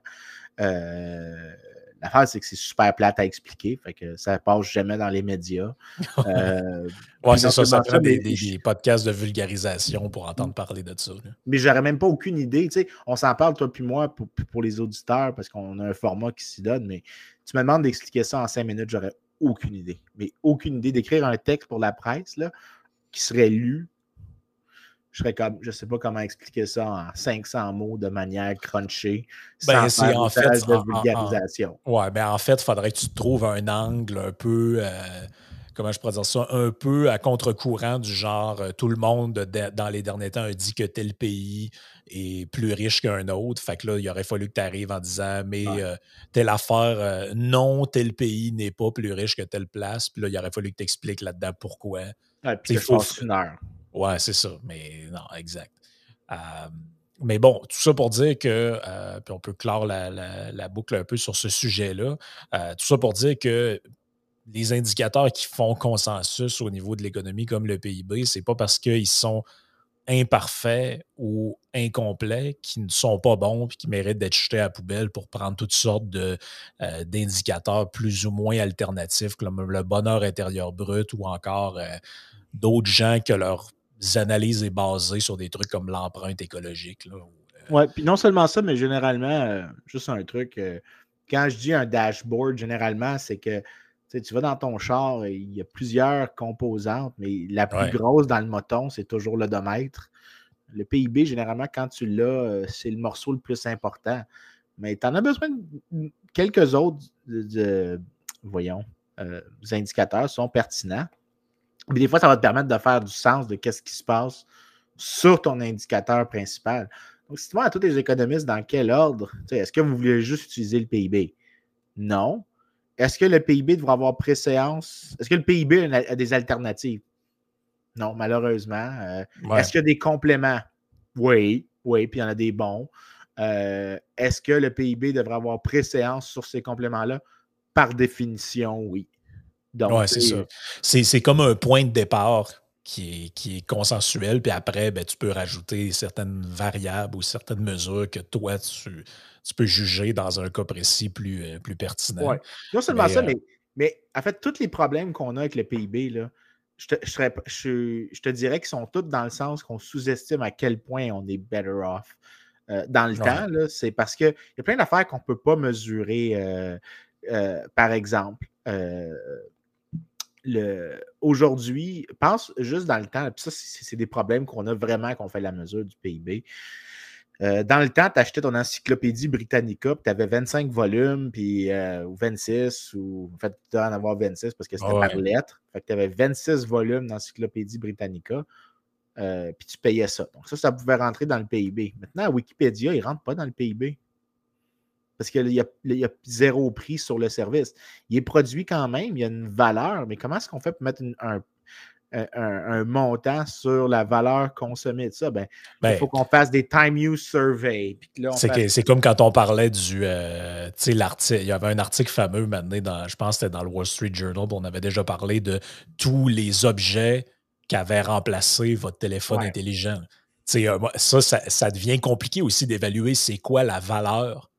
Euh, L'affaire, c'est que c'est super plate à expliquer. Fait que ça passe jamais dans les médias. Euh, ouais, c'est ça. Ça prend des, podcasts de vulgarisation pour entendre parler de ça. Mais j'aurais même pas aucune idée. Tu sais, on s'en parle, toi puis moi, pour, pour les auditeurs, parce qu'on a un format qui s'y donne. Mais tu me demandes d'expliquer ça en cinq minutes, j'aurais aucune idée. Mais aucune idée d'écrire un texte pour la presse là, qui serait lu je serais comme, je sais pas comment expliquer ça en 500 mots de manière crunchée, ben, sans faire en fait de vulgarisation. ouais, ben en fait, il faudrait que tu trouves un angle un peu, euh, comment je pourrais dire ça, un peu à contre-courant du genre, euh, tout le monde dans les derniers temps a dit que tel pays est plus riche qu'un autre. Fait que là, il aurait fallu que tu arrives en disant, mais euh, telle affaire, non, tel pays n'est pas plus riche que telle place. Puis là, il aurait fallu que tu expliques là-dedans pourquoi. Ouais, puis il faut une heure. Ouais, c'est ça. Mais non, exact. mais bon, tout ça pour dire que, euh, puis on peut clore la, boucle un peu sur ce sujet-là, euh, tout ça pour dire que les indicateurs qui font consensus au niveau de l'économie, comme le PIB, c'est pas parce qu'ils sont imparfaits ou incomplets qu'ils ne sont pas bons et qui méritent d'être jetés à la poubelle pour prendre toutes sortes euh, d'indicateurs plus ou moins alternatifs, comme le bonheur intérieur brut ou encore d'autres gens que leur analyses est basée sur des trucs comme l'empreinte écologique. Là, euh, ouais, puis non seulement ça, mais généralement, euh, juste un truc, euh, quand je dis un dashboard, généralement, c'est que tu vas dans ton char, il y a plusieurs composantes, mais la plus grosse dans le moton, c'est toujours l'odomètre. Le PIB, généralement, quand tu l'as, c'est le morceau le plus important. Mais tu en as besoin de quelques autres, voyons, indicateurs sont pertinents. Mais des fois, ça va te permettre de faire du sens de qu'est-ce qui se passe sur ton indicateur principal. Donc, si tu à tous les économistes dans quel ordre, est-ce que vous voulez juste utiliser le PIB? Non. Est-ce que le PIB devra avoir préséance? Est-ce que le PIB a des alternatives? Non, malheureusement. Euh, est-ce qu'il y a des compléments? Oui, oui, puis il y en a des bons. Euh, est-ce que le PIB devrait avoir préséance sur ces compléments-là? Par définition, oui. Oui, c'est ça. C'est comme un point de départ qui est, qui est consensuel, puis après, ben, tu peux rajouter certaines variables ou certaines mesures que toi, tu, tu peux juger dans un cas précis plus, euh, plus pertinent. Non seulement ça, euh mais, mais en fait, tous les problèmes qu'on a avec le PIB, là, je, te, je, te dirais qu'ils sont tous dans le sens qu'on sous-estime à quel point on est better off. Euh, dans le temps, c'est parce qu'il y a plein d'affaires qu'on ne peut pas mesurer. par exemple, aujourd'hui, pense juste dans le temps, puis ça, c'est des problèmes qu'on a vraiment qu'on fait la mesure du PIB. Euh, dans le temps, tu achetais ton encyclopédie Britannica, puis tu avais 25 volumes, puis, euh, ou 26, ou en fait, tu en avoir 26 parce que c'était par lettre. Fait que tu avais 26 volumes d'encyclopédie Britannica, euh, puis tu payais ça. Donc, ça, ça pouvait rentrer dans le PIB. Maintenant, Wikipédia, il ne rentre pas dans le PIB parce qu'il y, a zéro prix sur le service. Il est produit quand même, il y a une valeur, mais comment est-ce qu'on fait pour mettre un, montant sur la valeur consommée de ça? Ben, il ben faut qu'on fasse des time use survey. C'est comme quand on parlait du. Euh, l'article. Il y avait un article fameux maintenant, dans, je pense que c'était dans le Wall Street Journal, on avait déjà parlé de tous les objets qui avaient remplacé votre téléphone intelligent. Euh, ça, ça, devient compliqué aussi d'évaluer c'est quoi la valeur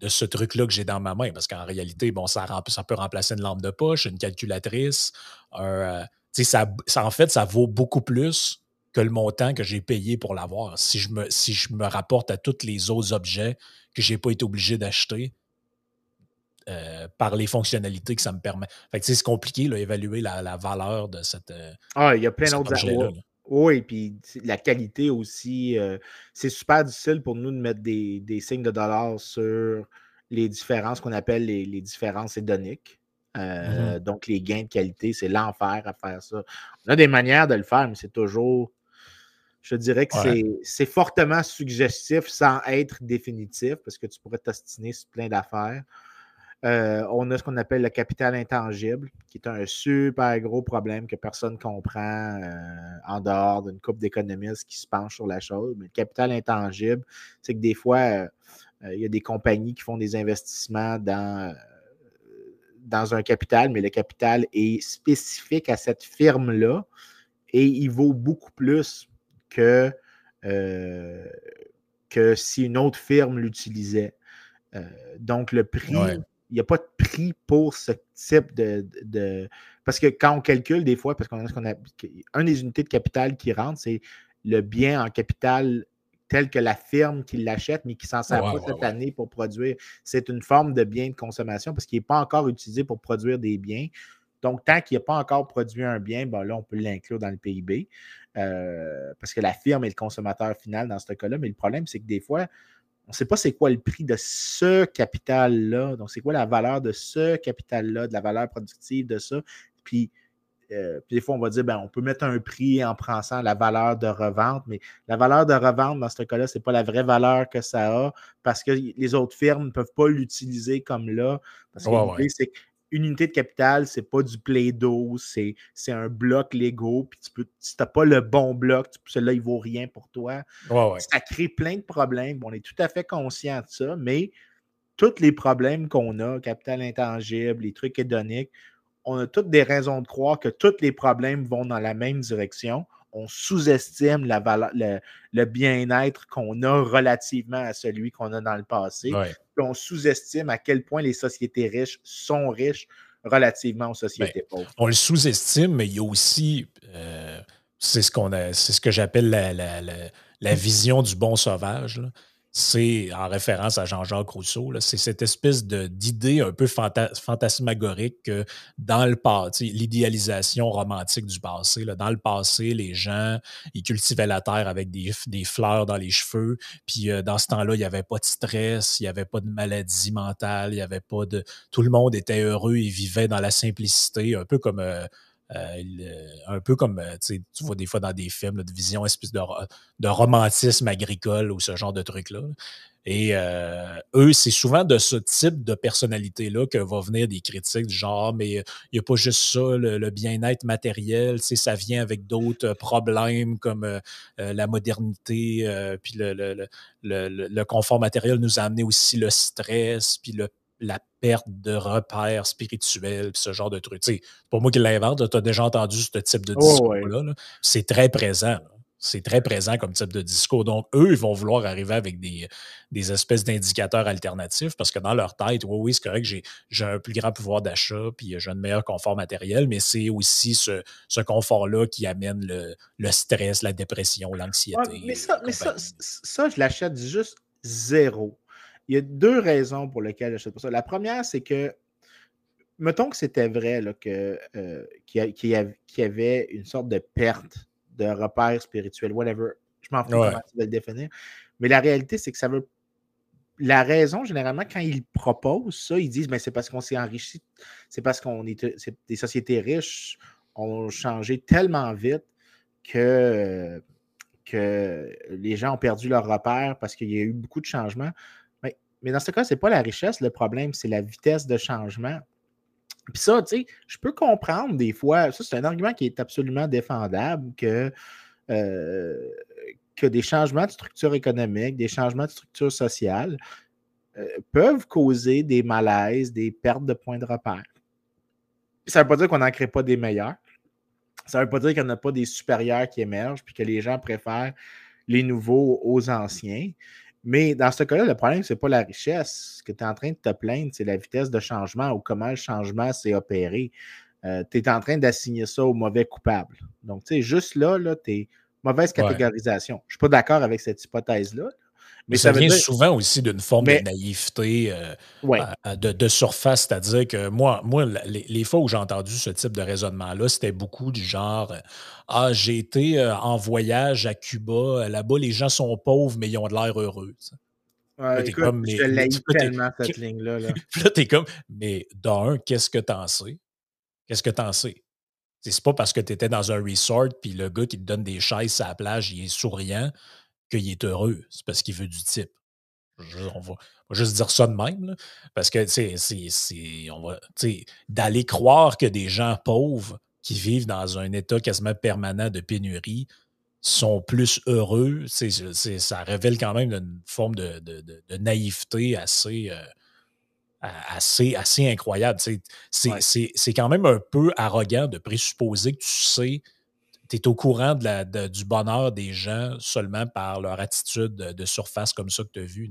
de ce truc-là que j'ai dans ma main. Parce qu'en réalité, bon, ça, ça, peut remplacer une lampe de poche, une calculatrice. Euh, ça, en fait, ça vaut beaucoup plus que le montant que j'ai payé pour l'avoir. Si je, me, si je me rapporte à tous les autres objets que je n'ai pas été obligé d'acheter euh, par les fonctionnalités que ça me permet. Fait c'est compliqué, là, évaluer la, valeur de cette. Euh, ah, il y a plein d'autres Oui, puis la qualité aussi. Euh, c'est super difficile pour nous de mettre des, signes de dollars sur les différences qu'on appelle les, différences hédoniques. Euh, mm-hmm. Donc, les gains de qualité, c'est l'enfer à faire ça. On a des manières de le faire, mais c'est toujours. Je dirais que c'est fortement suggestif sans être définitif parce que tu pourrais t'ostiner sur plein d'affaires. Euh, on a ce qu'on appelle le capital intangible, qui est un super gros problème que personne ne comprend euh, en dehors d'une couple d'économistes qui se penchent sur la chose. Mais le capital intangible, c'est que des fois, euh, il y a des compagnies qui font des investissements dans, un capital, mais le capital est spécifique à cette firme-là et il vaut beaucoup plus que, que si une autre firme l'utilisait. donc, le prix il n'y a pas de prix pour ce type de, Parce que quand on calcule des fois, parce qu'on a ce qu'on a. Un des unités de capital qui rentre, c'est le bien en capital tel que la firme qui l'achète, mais qui s'en sert pas cette année pour produire. C'est une forme de bien de consommation parce qu'il n'est pas encore utilisé pour produire des biens. Donc, tant qu'il n'a pas encore produit un bien, ben là, on peut l'inclure dans le PIB euh, parce que la firme est le consommateur final dans ce cas-là. Mais le problème, c'est que des fois, on ne sait pas c'est quoi le prix de ce capital-là. Donc, c'est quoi la valeur de ce capital-là, de la valeur productive de ça. Puis, euh, des fois, on va dire, ben, on peut mettre un prix en prenant la valeur de revente, mais la valeur de revente, dans ce cas-là, ce n'est pas la vraie valeur que ça a parce que les autres firmes ne peuvent pas l'utiliser comme là. Parce que c'est une unité de capital, c'est pas du Play-Doh, c'est un bloc Lego, puis tu peux, si tu n'as pas le bon bloc, celui-là, il vaut rien pour toi. Ça crée plein de problèmes. On est tout à fait conscient de ça, mais tous les problèmes qu'on a, capital intangible, les trucs hédoniques, on a toutes des raisons de croire que tous les problèmes vont dans la même direction. On sous-estime le, le bien-être qu'on a relativement à celui qu'on a dans le passé on sous-estime à quel point les sociétés riches sont riches relativement aux sociétés ben, pauvres. On le sous-estime, mais il y a aussi, euh, c'est ce qu'on c'est ce que j'appelle la, la, vision du bon sauvage c'est en référence à Jean-Jacques Rousseau, c'est cette espèce d'idée un peu fantasmagorique que dans le passé, l'idéalisation romantique du passé, dans le passé, les gens, ils cultivaient la terre avec des, fleurs dans les cheveux, puis euh, dans ce temps-là, il n'y avait pas de stress, il n'y avait pas de maladie mentale, il n'y avait pas de... Tout le monde était heureux et vivait dans la simplicité, un peu comme... Euh, un peu comme euh, tu vois des fois dans des films de vision espèce de, romantisme agricole ou ce genre de trucs-là. Et euh, eux, c'est souvent de ce type de personnalité-là que va venir des critiques du genre, mais il n'y a pas juste ça, le, bien-être matériel, ça vient avec d'autres problèmes comme la modernité, puis le, le, le, confort matériel nous a amené aussi le stress, puis le la perte de repères spirituels, ce genre de trucs. C'est pour moi qui l'invente, tu as déjà entendu ce type de oh, discours-là. C'est très présent. C'est très présent comme type de discours. Donc, eux, ils vont vouloir arriver avec des, des espèces d'indicateurs alternatifs parce que dans leur tête, oui, oui, c'est correct, j'ai, j'ai un plus grand pouvoir d'achat, puis j'ai un meilleur confort matériel, mais c'est aussi ce, ce confort-là qui amène le, le, stress, la dépression, l'anxiété. mais ça, mais ça, ça, je l'achète juste zéro. Il y a deux raisons pour lesquelles j'achète pas ça. La première, c'est que, mettons que c'était vrai euh, qu'il, y avait une sorte de perte de repère spirituel, whatever. Je m'en fous comment tu vas le définir. Mais la réalité, c'est que ça veut. La raison, généralement, quand ils proposent ça, ils disent mais c'est parce qu'on s'est enrichi, c'est parce qu'on est, des sociétés riches ont changé tellement vite que, que les gens ont perdu leur repère parce qu'il y a eu beaucoup de changements. Mais dans ce cas, ce n'est pas la richesse le problème, c'est la vitesse de changement. Puis ça, tu sais, je peux comprendre des fois, ça c'est un argument qui est absolument défendable, que, euh, que des changements de structure économique, des changements de structure sociale euh, peuvent causer des malaises, des pertes de points de repère. Ça ne veut pas dire qu'on n'en crée pas des meilleurs. Ça ne veut pas dire qu'il n'y en a pas des supérieurs qui émergent, puis que les gens préfèrent les nouveaux aux anciens. Mais dans ce cas-là, le problème, ce n'est pas la richesse. Ce que tu es en train de te plaindre, c'est la vitesse de changement ou comment le changement s'est opéré. Euh, tu es en train d'assigner ça au mauvais coupable. Donc, tu sais, juste là, là tu es mauvaise catégorisation. Je ne suis pas d'accord avec cette hypothèse-là. Mais, ça, vient souvent aussi d'une forme de naïveté euh, de, surface, c'est-à-dire que moi, moi les, fois où j'ai entendu ce type de raisonnement-là, c'était beaucoup du genre Ah, j'ai été en voyage à Cuba, là-bas, les gens sont pauvres, mais ils ont de l'air heureux. Ouais, comme, je l'ai tellement cette ligne-là. Là, là t'es comme, mais d'un, qu'est-ce que t'en sais? Qu'est-ce que t'en sais? C'est pas parce que tu étais dans un resort puis le gars qui te donne des chaises à la plage, il est souriant qu'il est heureux. C'est parce qu'il veut du type. on va, juste dire ça de même. parce que c'est, on va d'aller croire que des gens pauvres qui vivent dans un état quasiment permanent de pénurie sont plus heureux, ça révèle quand même une forme de, naïveté assez. Euh, assez, assez incroyable. C'est quand même un peu arrogant de présupposer que tu sais, es au courant de la, du bonheur des gens seulement par leur attitude de, surface comme ça que tu as vu.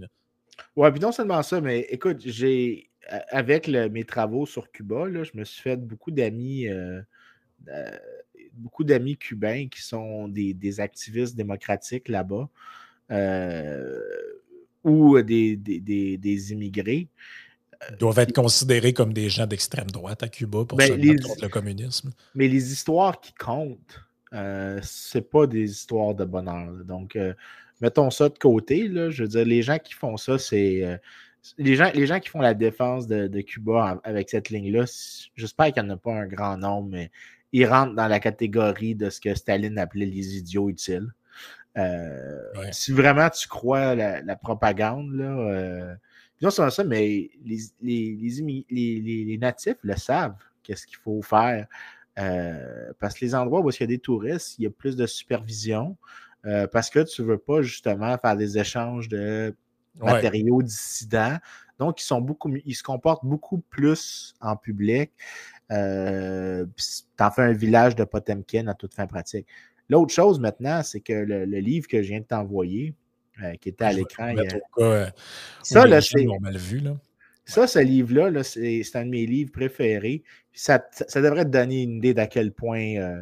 Oui, puis non seulement ça, mais écoute, j'ai avec mes travaux sur Cuba, là, je me suis fait beaucoup d'amis. Euh, euh, beaucoup d'amis cubains qui sont des, activistes démocratiques là-bas euh, ou des, des, immigrés doivent être considérés comme des gens d'extrême droite à Cuba pour ben, se battre contre le communisme. Mais les histoires qui comptent, euh, c'est pas des histoires de bonheur. Donc, euh, mettons ça de côté. Là, je veux dire, les gens qui font ça, c'est. Euh, les, gens, les gens qui font la défense de, Cuba avec cette ligne-là, j'espère qu'il n'y en a pas un grand nombre, mais ils rentrent dans la catégorie de ce que Staline appelait les idiots utiles. Si vraiment tu crois la, la propagande, là, non seulement ça, mais les, les, natifs le savent, qu'est-ce qu'il faut faire. Euh, parce que les endroits où il y a des touristes, il y a plus de supervision. Euh, parce que tu ne veux pas justement faire des échanges de matériaux dissidents. Donc, ils sont beaucoup ils se comportent beaucoup plus en public. Euh, en fais un village de Potemkin à toute fin pratique. L'autre chose maintenant, c'est que le, livre que je viens de t'envoyer, euh, qui était à l'écran. ça, là, c'est. Ça, ce livre-là, c'est un de mes livres préférés. Ça, ça, devrait te donner une idée d'à quel point. Euh,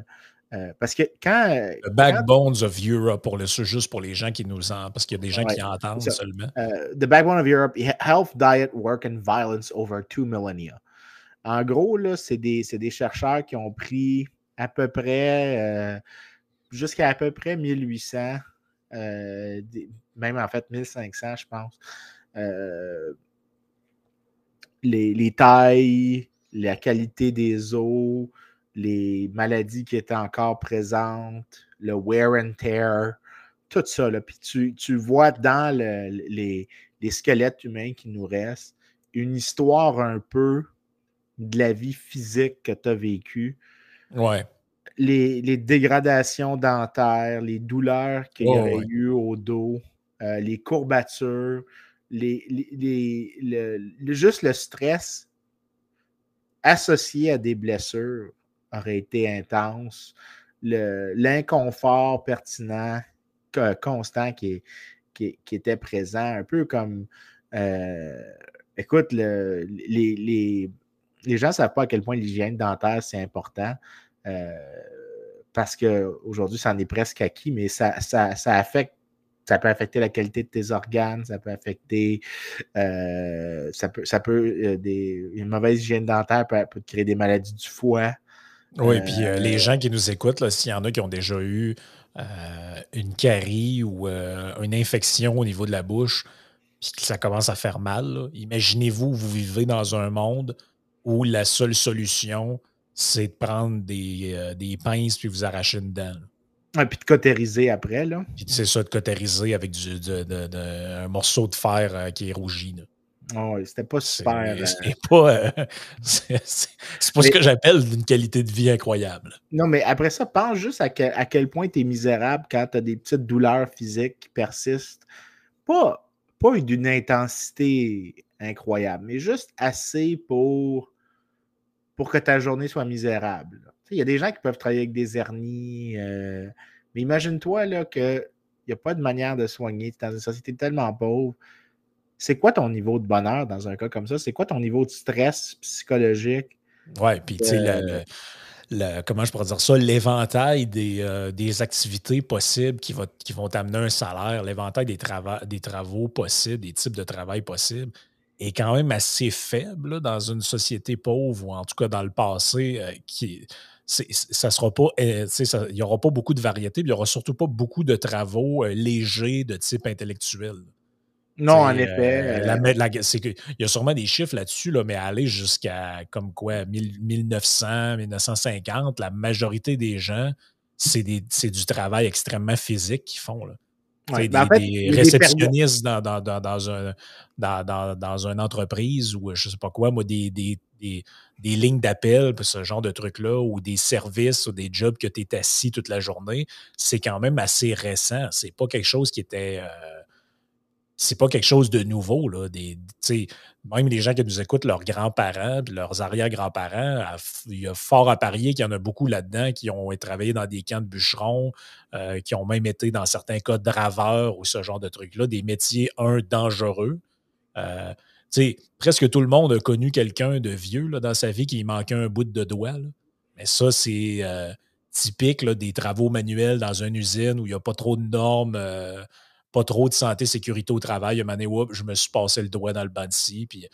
euh, parce que quand. The Backbones of Europe, pour le, juste pour les gens qui nous en. Parce qu'il y a des gens qui entendent seulement. the Backbone of Europe, Health, Diet, Work and Violence over two millennia. En gros, c'est des, des, chercheurs qui ont pris à peu près. jusqu'à à peu près 1800 euh, même en fait 1500, je pense. Euh, les, tailles, la qualité des eaux, les maladies qui étaient encore présentes, le wear and tear, tout ça. Là. Puis tu, vois dans les, les, squelettes humains qui nous restent une histoire un peu de la vie physique que tu as vécue. Ouais les, dégradations dentaires, les douleurs qu'il y aurait eu au dos, euh, les courbatures, les, juste le stress associé à des blessures aurait été intense. L'inconfort pertinent, constant qui, qui, était présent, un peu comme. Euh, écoute, les, les, les gens ne savent pas à quel point l'hygiène dentaire, c'est important. Euh, parce qu'aujourd'hui, ça en est presque acquis, mais ça, ça, affecte ça peut affecter la qualité de tes organes, ça peut affecter, euh, ça peut, ça peut euh, des, une mauvaise hygiène dentaire peut, créer des maladies du foie. Oui, puis les gens qui nous écoutent, s'il y en a qui ont déjà eu une carie ou une infection au niveau de la bouche, puis que ça commence à faire mal, imaginez-vous, vous vivez dans un monde où la seule solution, c'est de prendre des, euh, des, pinces puis vous arracher une dent. Et puis de cautériser après, là. Puis c'est ça, de cautériser avec du, un morceau de fer euh, qui est rougi. Oh, c'était pas super. C'est euh, pas, c'est pas ce que j'appelle une qualité de vie incroyable. Non, mais après ça, pense juste à, à quel point tu es misérable quand tu as des petites douleurs physiques qui persistent. Pas, pas d'une intensité incroyable, mais juste assez pour pour que ta journée soit misérable. Il y a des gens qui peuvent travailler avec des hernies, euh, mais imagine-toi qu'il n'y a pas de manière de soigner. dans une société tellement pauvre. C'est quoi ton niveau de bonheur dans un cas comme ça? C'est quoi ton niveau de stress psychologique? Oui, puis tu sais, comment je pourrais dire ça, l'éventail des, euh, des, activités possibles qui, va, qui vont t'amener un salaire, l'éventail des, des travaux possibles, des types de travail possibles, est quand même assez faible dans une société pauvre ou en tout cas dans le passé euh, qui ça sera pas euh, il n'y aura pas beaucoup de variétés, il n'y aura surtout pas beaucoup de travaux légers de type intellectuel. Non, en effet. il y a sûrement des chiffres là-dessus, là, mais aller jusqu'à comme quoi 1900, 1950, la majorité des gens, c'est du travail extrêmement physique qu'ils font. Là. des, ben, réceptionnistes dans, dans, dans, dans, un, dans, dans, une entreprise ou je sais pas quoi, moi, des, des, des, lignes d'appel, ce genre de trucs-là, ou des services ou des jobs que tu es assis toute la journée, c'est quand même assez récent. C'est pas quelque chose qui était. Euh, c'est pas quelque chose de nouveau. Là. Même les gens qui nous écoutent, leurs grands-parents, leurs arrière-grands-parents, il y a fort à parier qu'il y en a beaucoup là-dedans qui ont travaillé dans des camps de bûcherons, euh, qui ont même été dans certains cas draveurs ou ce genre de trucs-là, des métiers, un, dangereux. Euh, presque tout le monde a connu quelqu'un de vieux dans sa vie qui manquait un bout de doigt. Mais ça, c'est euh, typique des travaux manuels dans une usine où il n'y a pas trop de normes pas trop de santé, sécurité au travail. Un moment je me suis passé le doigt dans le banc. Puis,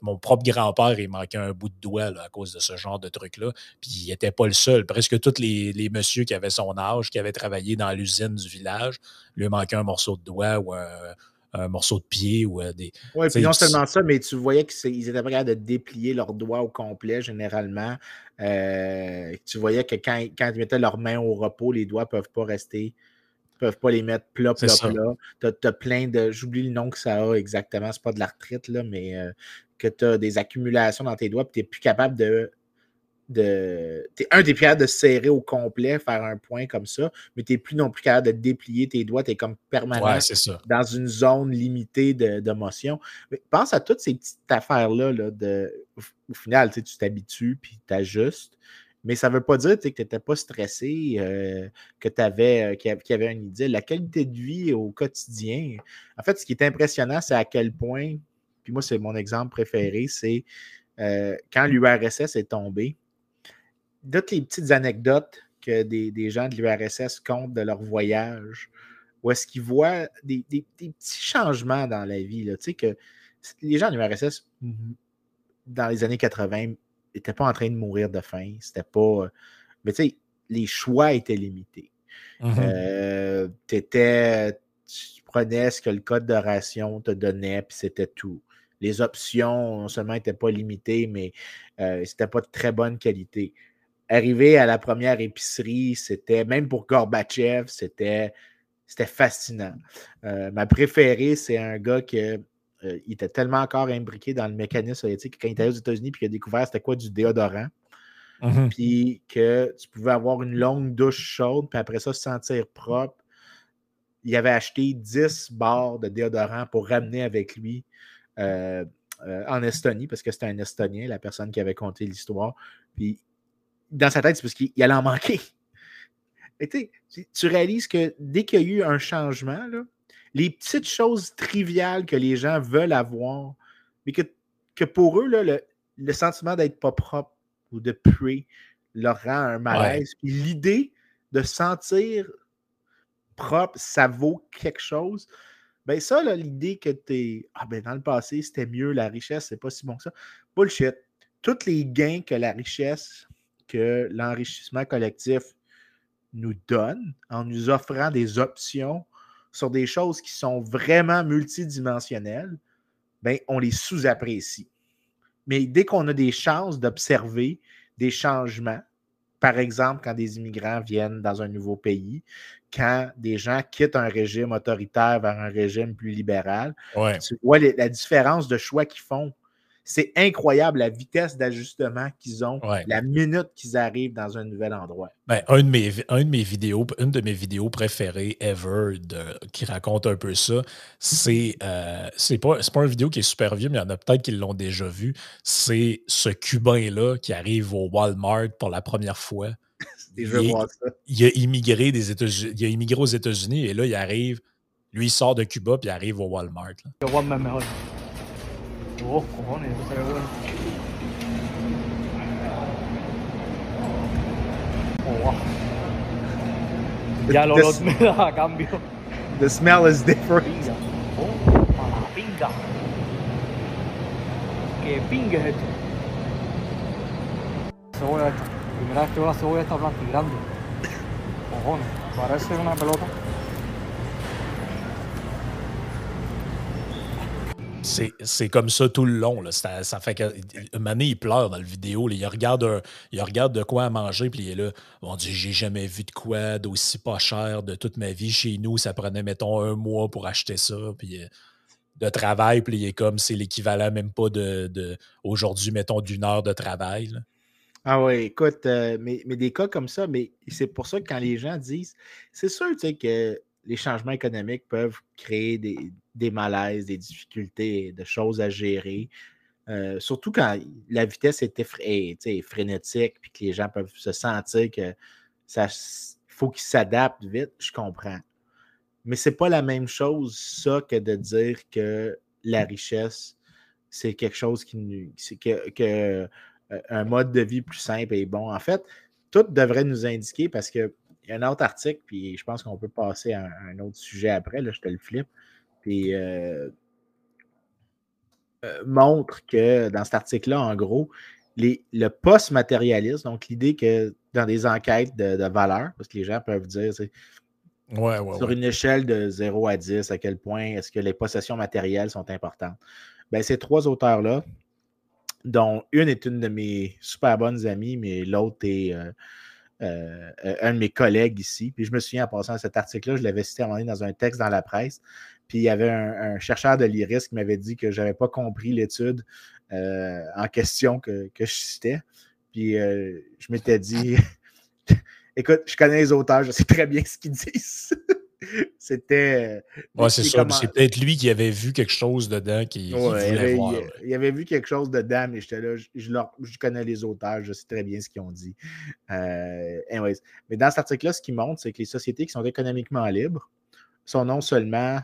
mon propre grand-père, il manquait un bout de doigt à cause de ce genre de truc-là. Puis il n'était pas le seul. Presque tous les, les messieurs qui avaient son âge, qui avaient travaillé dans l'usine du village, lui manquait un morceau de doigt ou un, morceau de pied ou des. Oui, puis non seulement ça, mais tu voyais qu'ils étaient prêts de déplier leurs doigts au complet, généralement. Euh, tu voyais que quand, quand ils mettaient leurs mains au repos, les doigts ne peuvent pas rester peuvent pas les mettre plat, plat, plat. Tu as, plein de. J'oublie le nom que ça a exactement, c'est pas de la retraite, là, mais euh, que tu as des accumulations dans tes doigts, puis tu n'es plus capable de. De un, des capable de serrer au complet, faire un point comme ça, mais tu n'es plus non plus capable de déplier tes doigts, tu es comme permanent dans une zone limitée de, de motion. Mais pense à toutes ces petites affaires-là, là, de, au final, tu t'habitues, puis tu ajustes. Mais ça ne veut pas dire que tu n'étais pas stressé, euh, que tu avais, euh, qu'il y avait une idée. La qualité de vie au quotidien, en fait, ce qui est impressionnant, c'est à quel point, puis moi, c'est mon exemple préféré, c'est euh, quand l'URSS est tombé, toutes les petites anecdotes que des, gens de l'URSS comptent de leur voyage, où est-ce qu'ils voient des, petits changements dans la vie. Là. Tu sais que les gens de l'URSS, dans les années 80, n'était pas en train de mourir de faim. C'était pas. Mais tu sais, les choix étaient limités. Euh, étais, tu prenais ce que le code de ration te donnait, puis c'était tout. Les options, non seulement n'étaient pas limitées, mais euh, c'était pas de très bonne qualité. Arriver à la première épicerie, c'était, même pour Gorbatchev, c'était, c'était fascinant. Euh, ma préférée, c'est un gars que euh, il était tellement encore imbriqué dans le mécanisme soviétique quand il était aux États-Unis puis qu'il a découvert c'était quoi du déodorant. Mhm. Puis que tu pouvais avoir une longue douche chaude, puis après ça, se sentir propre. Il avait acheté 10 barres de déodorant pour ramener avec lui euh, en Estonie, parce que c'était un Estonien, la personne qui avait conté l'histoire. Puis dans sa tête, c'est parce qu'il allait en manquer. Et tu réalises que dès qu'il y a eu un changement, là, les petites choses triviales que les gens veulent avoir, mais que, que pour eux, le, le, sentiment d'être pas propre ou de puer leur rend un malaise. L'idée de sentir propre, ça vaut quelque chose. Ben ça, l'idée que tu es Ah ben dans le passé, c'était mieux, la richesse, c'est pas si bon que ça. Bullshit. Tous les gains que la richesse, que l'enrichissement collectif nous donne en nous offrant des options sur des choses qui sont vraiment multidimensionnelles, ben, on les sous-apprécie. Mais dès qu'on a des chances d'observer des changements, par exemple, quand des immigrants viennent dans un nouveau pays, quand des gens quittent un régime autoritaire vers un régime plus libéral, tu vois la différence de choix qu'ils font c'est incroyable la vitesse d'ajustement qu'ils ont, la minute qu'ils arrivent dans un nouvel endroit. Ben, un, de mes, de mes vidéos, une de mes vidéos préférées ever qui raconte un peu ça, c'est euh, c'est pas, pas une vidéo qui est super vieux, mais il y en a peut-être qui l'ont déjà vu. C'est ce Cubain-là qui arrive au Walmart pour la première fois. il, voir ça. il a immigré des États-Unis, il a immigré aux États-Unis et là, il arrive, lui, il sort de Cuba puis il arrive au Walmart. Wow. Ya lo, lo me da a cambio. The smell is different. Pinga. Oh, para pinga. ¿Qué pinga es esto? Cebolla esta. Primera vez que veo la cebolla esta y grande. Cojones. Parece una pelota. C'est comme ça tout le long. Là. Ça, fait que Mané, il pleure dans la vidéo. Il, regarde il regarde de quoi à manger, puis il est là. Mon Dieu, j'ai jamais vu de quoi d'aussi pas cher de toute ma vie. Chez nous, ça prenait, mettons, un mois pour acheter ça. Puis euh, de travail, puis il est comme c'est l'équivalent même pas de, aujourd'hui, mettons, d'une heure de travail. Ah oui, écoute, euh, mais, mais, des cas comme ça, mais c'est pour ça que quand les gens disent, c'est sûr, tu sais, que les changements économiques peuvent créer des, des malaises, des difficultés, de choses à gérer. Euh, surtout quand la vitesse est, frénétique, puis que les gens peuvent se sentir que ça faut qu'ils s'adaptent vite, je comprends. Mais c'est pas la même chose, ça, que de dire que la richesse, c'est quelque chose qui que, que euh, un mode de vie plus simple et bon. En fait, tout devrait nous indiquer parce qu'il y a un autre article, puis je pense qu'on peut passer à un, autre sujet après, là, je te le flippe. Puis euh, euh, montre que dans cet article-là, en gros, les, le post-matérialisme, donc l'idée que dans des enquêtes de, valeur, parce que les gens peuvent dire, sur une échelle de 0 à 10, à quel point est-ce que les possessions matérielles sont importantes? Ben, ces trois auteurs-là, dont une est une de mes super bonnes amies, mais l'autre est euh, euh, un de mes collègues ici. Puis je me souviens en passant à cet article-là, je l'avais cité à un moment donné dans un texte dans la presse. Puis il y avait un, chercheur de l'IRIS qui m'avait dit que je n'avais pas compris l'étude euh, en question que, que, je citais. Puis je m'étais dit, écoute, je connais les auteurs, je sais très bien ce qu'ils disent. C'était. Euh, ouais, c'est ça. C'est peut-être lui qui avait vu quelque chose dedans qui, voulait il avait, voir. Il, avait vu quelque chose dedans, mais j'étais là, je, je, connais les auteurs, je sais très bien ce qu'ils ont dit. Euh, anyways. Mais dans cet article-là, ce qu'il montre, c'est que les sociétés qui sont économiquement libres sont non seulement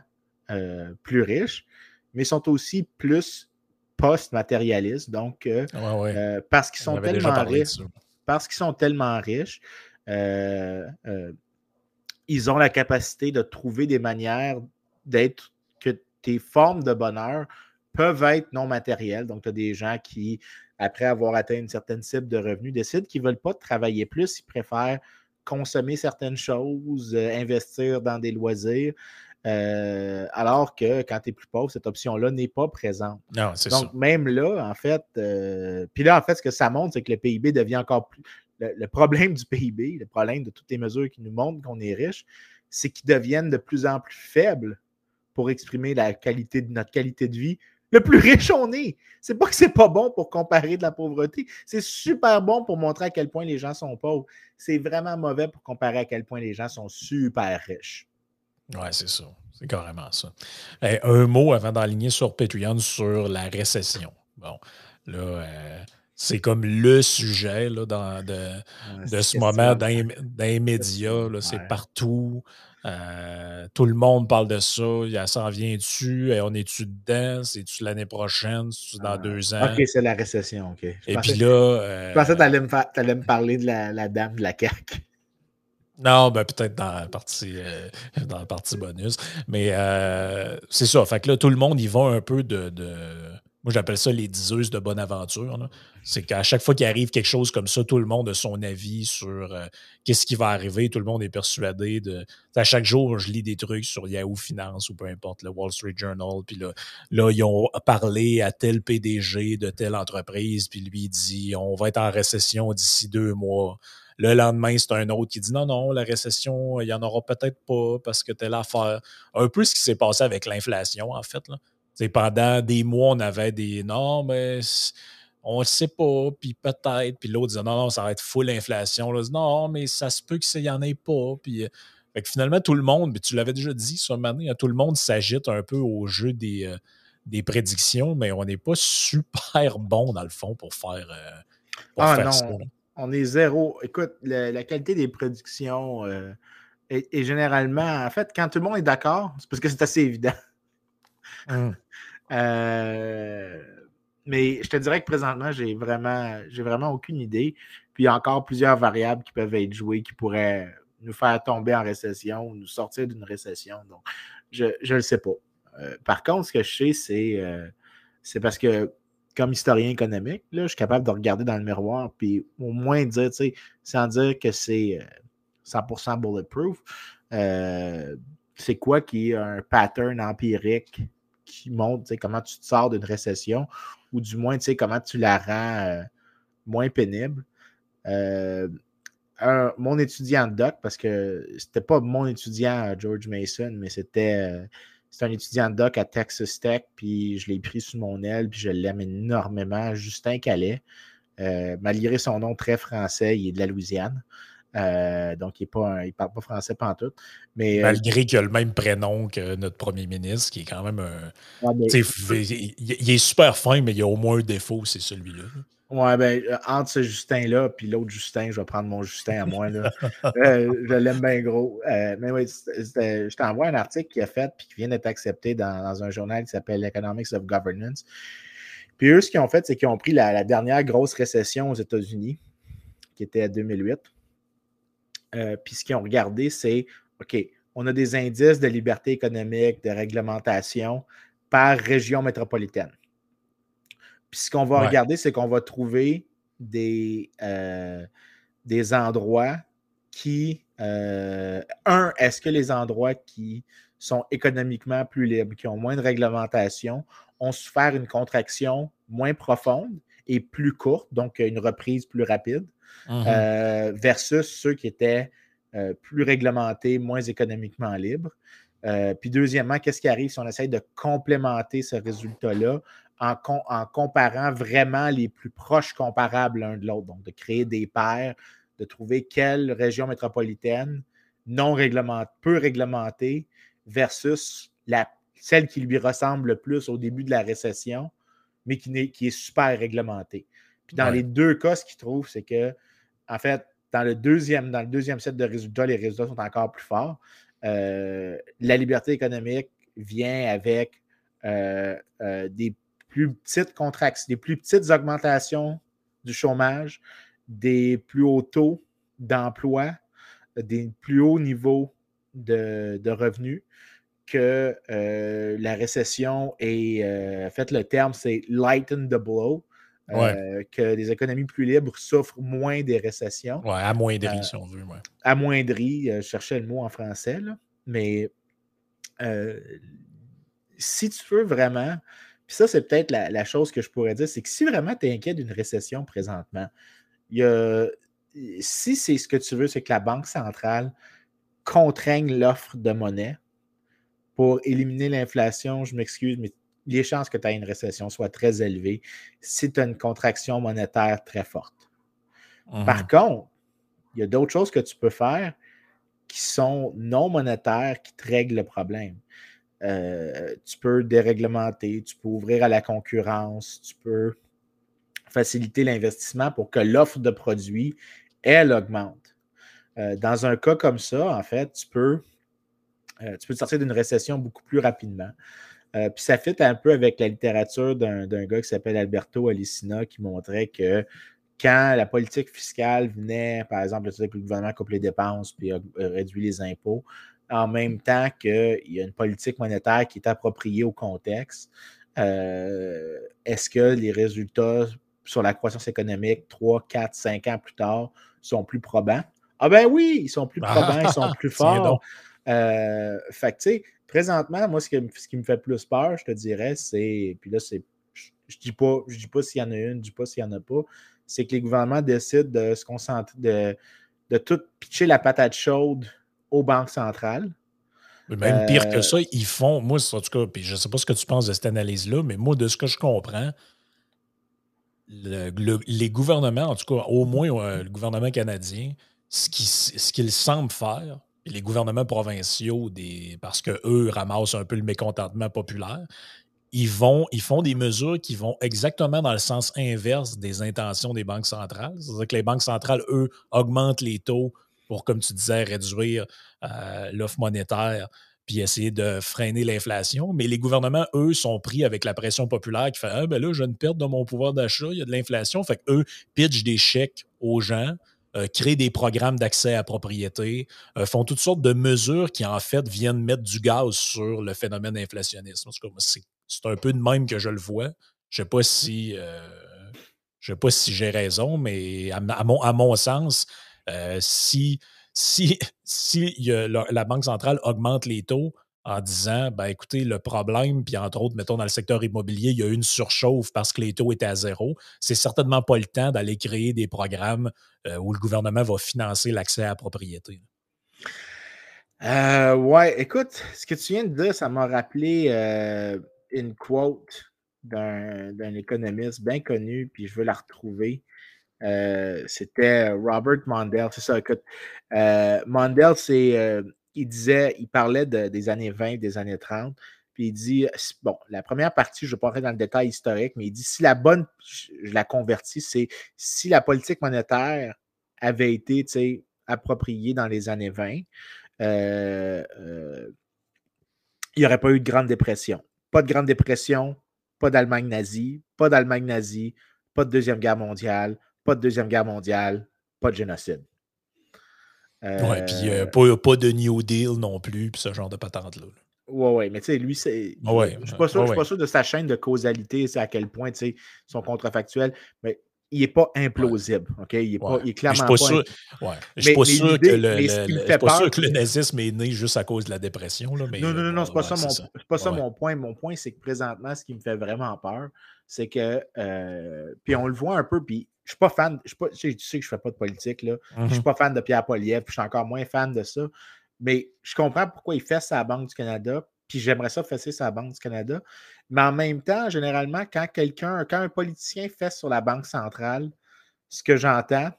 euh, plus riches, mais sont aussi plus post-matérialistes. Donc, parce qu'ils sont, tellement riches. Parce qu'ils sont tellement riches ils ont la capacité de trouver des manières d'être que tes formes de bonheur peuvent être non matérielles. Donc, tu as des gens qui, après avoir atteint une certaine cible de revenus, décident qu'ils ne veulent pas travailler plus, ils préfèrent consommer certaines choses, euh, investir dans des loisirs. Euh, alors que quand tu es plus pauvre, cette option-là n'est pas présente. Non, c'est Donc, même là, en fait, euh, puis là, en fait, ce que ça montre, c'est que le PIB devient encore plus le, problème du PIB, le problème de toutes les mesures qui nous montrent qu'on est riche, c'est qu'ils deviennent de plus en plus faibles pour exprimer la qualité de notre qualité de vie. Le plus riche on est. C'est pas que c'est pas bon pour comparer de la pauvreté. C'est super bon pour montrer à quel point les gens sont pauvres. C'est vraiment mauvais pour comparer à quel point les gens sont super riches. Oui, c'est ça. C'est carrément ça. un mot avant d'enligner sur Patreon sur la récession. Bon, là, euh, c'est comme le sujet là, dans, de, de ce moment dans, les médias. C'est partout. Euh, tout le monde parle de ça. Il s'en vient dessus. On est-tu dedans? C'est-tu l'année prochaine? C'est-tu dans ah, deux ans? OK, c'est la récession. OK. Et puis là. Euh, je pensais que tu allais, me parler de la, dame de la CAQ. Non, ben peut-être dans la partie euh, dans la partie bonus. Mais c'est ça. Fait que là, tout le monde y va un peu de moi, j'appelle ça les diseuses de bonne aventure. C'est qu'à chaque fois qu'il arrive quelque chose comme ça, tout le monde a son avis sur euh, qu'est-ce qui va arriver. Tout le monde est persuadé de. À chaque jour, je lis des trucs sur Yahoo Finance ou peu importe, le Wall Street Journal. Puis là, là, ils ont parlé à tel PDG de telle entreprise, puis lui dit on va être en récession d'ici deux mois. Le lendemain, c'est un autre qui dit non, non, la récession, il n'y en aura peut-être pas parce que telle affaire. Un peu ce qui s'est passé avec l'inflation, en fait. Là pendant des mois, on avait des non, mais on ne sait pas, puis peut-être. Puis l'autre disait non, non, ça va être full inflation. Là, non, mais ça se peut qu'il n'y en ait pas. Puis, euh, finalement, tout le monde, mais tu l'avais déjà dit ce matin, hein, tout le monde s'agite un peu au jeu des, euh, des prédictions, mais on n'est pas super bon dans le fond pour faire, euh, ah, non. ça. On est zéro. Écoute, la qualité des prédictions est, généralement, en fait, quand tout le monde est d'accord, c'est parce que c'est assez évident. Hum. Euh, mais je te dirais que présentement, j'ai vraiment, j'ai vraiment aucune idée. Puis il y a encore plusieurs variables qui peuvent être jouées qui pourraient nous faire tomber en récession ou nous sortir d'une récession. Donc, je ne le sais pas. Euh, par contre, ce que je sais, c'est, euh, c'est parce que comme historien économique, là, je suis capable de regarder dans le miroir puis au moins dire, tu sais, sans dire que c'est 100% euh, bulletproof, c'est quoi qui est un pattern empirique qui montre comment tu te sors d'une récession ou du moins comment tu la rends moins pénible. mon étudiant doc, parce que c'était pas mon étudiant George Mason, mais c'était c'est un étudiant de doc à Texas Tech, puis je l'ai pris sous mon aile, puis je l'aime énormément. Justin Calais, euh, malgré son nom très français, il est de la Louisiane. Euh, donc, il ne parle pas français pantoute. Mais, euh, Malgré qu'il a le même prénom que notre premier ministre, qui est quand même un. il, est super fin, mais il a au moins un défaut, c'est celui-là. Ouais, ben, euh, entre ce Justin-là puis l'autre Justin, je vais prendre mon Justin à moi. Là. Euh, je l'aime bien gros. Euh, mais oui, je t'envoie un article qui est fait puis qui vient d'être accepté dans, un journal qui s'appelle Economics of Governance. Puis eux, ce qu'ils ont fait, c'est qu'ils ont pris la, dernière grosse récession aux États-Unis, qui était à 2008. Puis ce qu'ils ont regardé, c'est OK, on a des indices de liberté économique, de réglementation par région métropolitaine. Puis ce qu'on va regarder, c'est qu'on va trouver des, euh, des endroits qui. Euh, un, est-ce que les endroits qui sont économiquement plus libres, qui ont moins de réglementation, ont souffert une contraction moins profonde et plus courte, donc une reprise plus rapide, euh, versus ceux qui étaient plus réglementés, moins économiquement libres. puis deuxièmement, qu'est-ce qui arrive si on essaye de complémenter ce résultat-là en, comparant vraiment les plus proches comparables l'un de l'autre? Donc, de créer des paires, de trouver quelle région métropolitaine non réglementée, peu réglementée versus celle qui lui ressemble le plus au début de la récession, mais qui est super réglementée. Puis dans les deux cas, ce qu'ils trouvent, c'est que, en fait, dans le deuxième, dans le deuxième set de résultats, les résultats sont encore plus forts. Euh, la liberté économique vient avec euh, euh, des plus petites contractions, des plus petites augmentations du chômage, des plus hauts taux d'emploi, des plus hauts niveaux de, revenus que la récession est, euh, fait, le terme, c'est lighten the blow. Euh, que les économies plus libres souffrent moins des récessions. Oui, amoindries, si on veut. Ouais. Amoindries, je cherchais le mot en français, là, mais si tu veux vraiment puis ça, c'est peut-être la, chose que je pourrais dire, c'est que si vraiment tu es inquiet d'une récession présentement, il si c'est ce que tu veux, c'est que la Banque centrale contraigne l'offre de monnaie pour éliminer l'inflation, je m'excuse, mais les chances que tu aies une récession soient très élevées si tu as une contraction monétaire très forte. Par mmh contre, il y a d'autres choses que tu peux faire qui sont non monétaires qui te règlent le problème. Euh, tu peux déréglementer, tu peux ouvrir à la concurrence, tu peux faciliter l'investissement pour que l'offre de produits, elle, augmente. Euh, dans un cas comme ça, en fait, tu peux, euh, tu peux sortir d'une récession beaucoup plus rapidement. Puis ça fit un peu avec la littérature d'un gars qui s'appelle Alberto Alicina qui montrait que quand la politique fiscale venait, par exemple, le gouvernement coupe les dépenses puis réduit les impôts, en même temps qu'il y a une politique monétaire qui est appropriée au contexte. Euh, est-ce que les résultats sur la croissance économique 3, 4, 5 ans plus tard sont plus probants? Ah ben oui, ils sont plus probants, ils sont plus forts. Euh, fait que, tu sais, présentement, moi, ce qui, ce qui, me fait plus peur, je te dirais, c'est, puis là, c'est, je ne dis pas, je dis pas s'il y en a une, je ne dis pas s'il n'y en a pas, c'est que les gouvernements décident de se concentrer, de, de tout pitcher la patate chaude aux banques centrales. Même pire que euh, ça, ils font, moi, en tout cas, puis je ne sais pas ce que tu penses de cette analyse-là, mais moi, de ce que je comprends, les gouvernements, en tout cas, au moins euh, le gouvernement canadien, ce qu'ils ce semblent faire, les gouvernements provinciaux, parce qu'eux ramassent un peu le mécontentement populaire, ils, vont, ils font des mesures qui vont exactement dans le sens inverse des intentions des banques centrales. C'est-à-dire que les banques centrales, eux, augmentent les taux pour, comme tu disais, réduire euh, l'offre monétaire puis essayer de freiner l'inflation. Mais les gouvernements, eux, sont pris avec la pression populaire qui fait Ah, ben là, j'ai une perte dans mon pouvoir d'achat, il y a de l'inflation. Fait qu'eux pitchent des chèques aux gens. Euh, créent des programmes d'accès à propriété, euh, font toutes sortes de mesures qui, en fait, viennent mettre du gaz sur le phénomène inflationniste. C'est un peu de même que je le vois. Je ne sais pas si euh, je sais pas si j'ai raison, mais à, mon, sens, si la Banque centrale augmente les taux, en disant ben écoutez, le problème, puis entre autres, mettons dans le secteur immobilier, il y a eu une surchauffe parce que les taux étaient à zéro. C'est certainement pas le temps d'aller créer des programmes euh, où le gouvernement va financer l'accès à la propriété. Euh, ouais, écoute, ce que tu viens de dire, ça m'a rappelé euh, une quote d'un économiste bien connu, puis je veux la retrouver. C'était Robert Mondale. C'est ça, écoute. Mondale, c'est il disait, il parlait des années 20, des années 30, puis il dit, bon, la première partie, je ne vais pas rentrer dans le détail historique, mais il dit, si la bonne, je la convertis, c'est si la politique monétaire avait été, appropriée dans les années 20, euh, euh, il n'y aurait pas eu de Grande Dépression. Pas de Grande Dépression, pas d'Allemagne nazie, pas d'Allemagne nazie, pas de Deuxième Guerre mondiale, pas de Deuxième Guerre mondiale, pas de génocide. Ouais, puis euh, pas, pas, de New Deal non plus, puis ce genre de patente-là. Ouais, ouais, mais tu sais, lui, c'est. Ouais, je ne suis, pas sûr de sa chaîne de causalité, c'est à quel point, tu sais, sont contrefactuels, mais il n'est pas implausible, OK? Il est, pas, il est clairement pas. Sûr, ouais. Je ne suis pas, sûr, que le, le, pas sûr que le nazisme est né juste à cause de la dépression. Là, mais, non, non, non, non, c'est pas, ça, mon, pas ça mon point. Mon point, c'est que présentement, ce qui me fait vraiment peur, c'est que. Euh, puis on le voit un peu, puis je suis pas fan, je pas, tu sais que je fais pas de politique, là. Je suis mhm. pas fan de Pierre Poliev, je suis encore moins fan de ça. Mais je comprends pourquoi il fait sa Banque du Canada, puis j'aimerais ça fesser sa Banque du Canada. Mais en même temps, généralement, quand quelqu'un, quand un politicien fait sur la Banque centrale, ce que j'entends,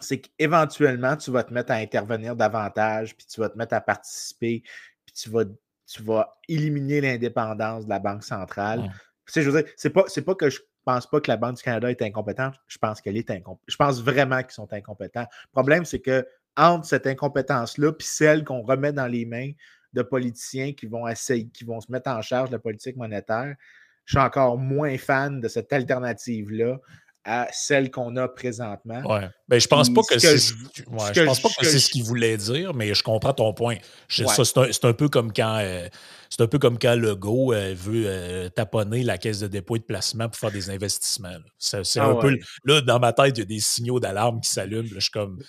c'est qu'éventuellement, tu vas te mettre à intervenir davantage, puis tu vas te mettre à participer, puis tu vas, tu vas éliminer l'indépendance de la Banque centrale. Tu sais, je veux dire, c'est pas, c'est pas que je pense pas que la Banque du Canada est incompétente. Je pense qu'elle est incompétente. Je pense vraiment qu'ils sont incompétents. Le problème, c'est que entre cette incompétence-là puis celle qu'on remet dans les mains de politiciens qui vont essayer, qui vont se mettre en charge de la politique monétaire, je suis encore moins fan de cette alternative-là à celle qu'on a présentement. Ouais. Ben, je pense pas que, c'est ce, je pense pas que, c'est ce qu'il voulait dire, mais je comprends ton point. c'est, un, peu comme quand euh, c'est un peu comme quand Legault euh, veut euh, taponner la caisse de dépôt et de placement pour faire des investissements. C'est, ah un peu là dans ma tête, il y a des signaux d'alarme qui s'allument. Je suis comme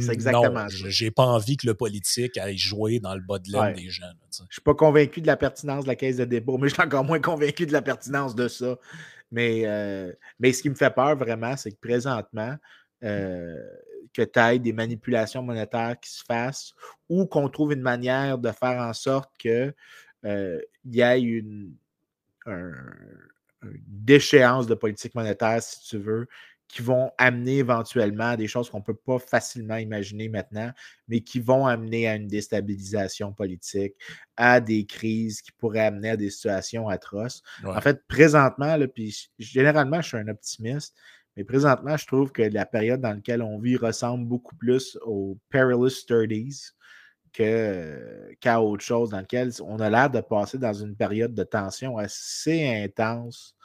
c'est exactement non, j'ai pas envie que le politique aille jouer dans le bas de l'aile des gens. Je je suis pas convaincu de la pertinence de la caisse de dépôt, mais je suis encore moins convaincu de la pertinence de ça. Mais, euh, mais ce qui me fait peur vraiment, c'est que présentement, euh, que tu aies des manipulations monétaires qui se fassent ou qu'on trouve une manière de faire en sorte qu'il euh, y ait une, une déchéance de politique monétaire, si tu veux, qui vont amener éventuellement à des choses qu'on ne peut pas facilement imaginer maintenant, mais qui vont amener à une déstabilisation politique, à des crises qui pourraient amener à des situations atroces. En fait, présentement, là, puis généralement, je suis un optimiste, mais présentement, je trouve que la période dans laquelle on vit ressemble beaucoup plus aux perilous 30s qu'à autre chose, dans laquelle on a l'air de passer dans une période de tension assez intense,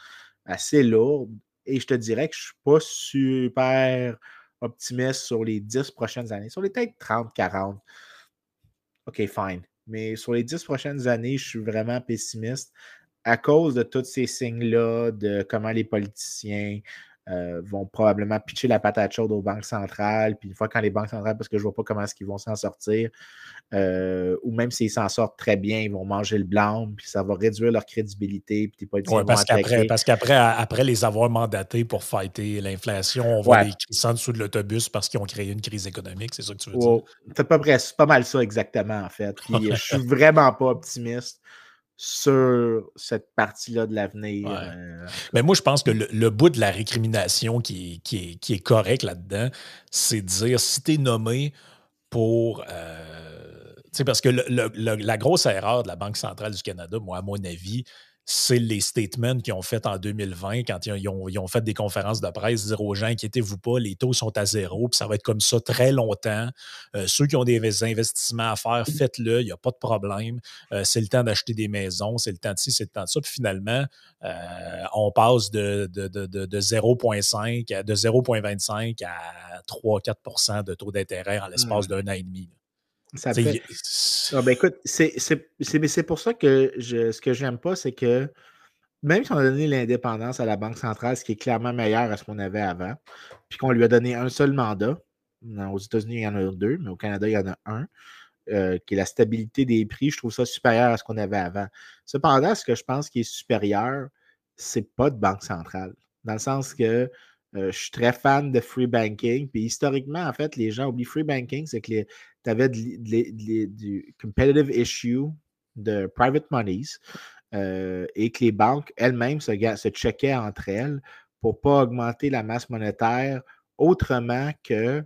assez lourde, et je te dirais que je ne suis pas super optimiste sur les 10 prochaines années. Sur les peut-être 30, 40. OK, fine. Mais sur les 10 prochaines années, je suis vraiment pessimiste à cause de tous ces signes-là, de comment les politiciens euh, vont probablement pitcher la patate chaude aux banques centrales. Puis une fois quand les banques centrales, parce que je ne vois pas comment est-ce qu'ils vont s'en sortir, euh, ou même s'ils s'en sortent très bien, ils vont manger le blanc, puis ça va réduire leur crédibilité. Puis ouais, parce qu'après, parce qu'après, après les avoir mandatés pour fighter l'inflation, on voit les cris en dessous de l'autobus parce qu'ils ont créé une crise économique, c'est ça que tu veux dire? C'est pas, pas mal ça exactement, en fait. Puis je suis vraiment pas optimiste sur cette partie-là de l'avenir. Euh, Mais moi, je pense que le, bout de la récrimination qui est, qui est, correct là-dedans, c'est de dire si tu es nommé pour. Euh, parce que la grosse erreur de la Banque centrale du Canada, moi, à mon avis, c'est les statements qu'ils ont fait en 2020 quand ils ont, fait des conférences de presse, dire aux gens, inquiétez-vous pas, les taux sont à zéro, puis ça va être comme ça très longtemps. Euh, ceux qui ont des investissements à faire, faites-le, il n'y a pas de problème. Euh, c'est le temps d'acheter des maisons, c'est le temps de ci, c'est le temps de ça. Puis finalement, euh, on passe de, de, de, de 0,5 de 0,25 à 3-4% de taux d'intérêt en l'espace d'un an et demi. Ça fait... Ah, ben écoute, c'est pour ça que je, ce que j'aime pas, c'est que même si on a donné l'indépendance à la Banque centrale, ce qui est clairement meilleur à ce qu'on avait avant, puis qu'on lui a donné un seul mandat, aux États-Unis, il y en a deux, mais au Canada, il y en a un, euh, qui est la stabilité des prix, je trouve ça supérieur à ce qu'on avait avant. Cependant, ce que je pense qui est supérieur, c'est pas de Banque centrale. Dans le sens que euh, je suis très fan de free banking. Puis historiquement, en fait, les gens oublient free banking, c'est que tu avais du competitive issue de private monies euh, et que les banques elles-mêmes se, checkaient entre elles pour ne pas augmenter la masse monétaire autrement que.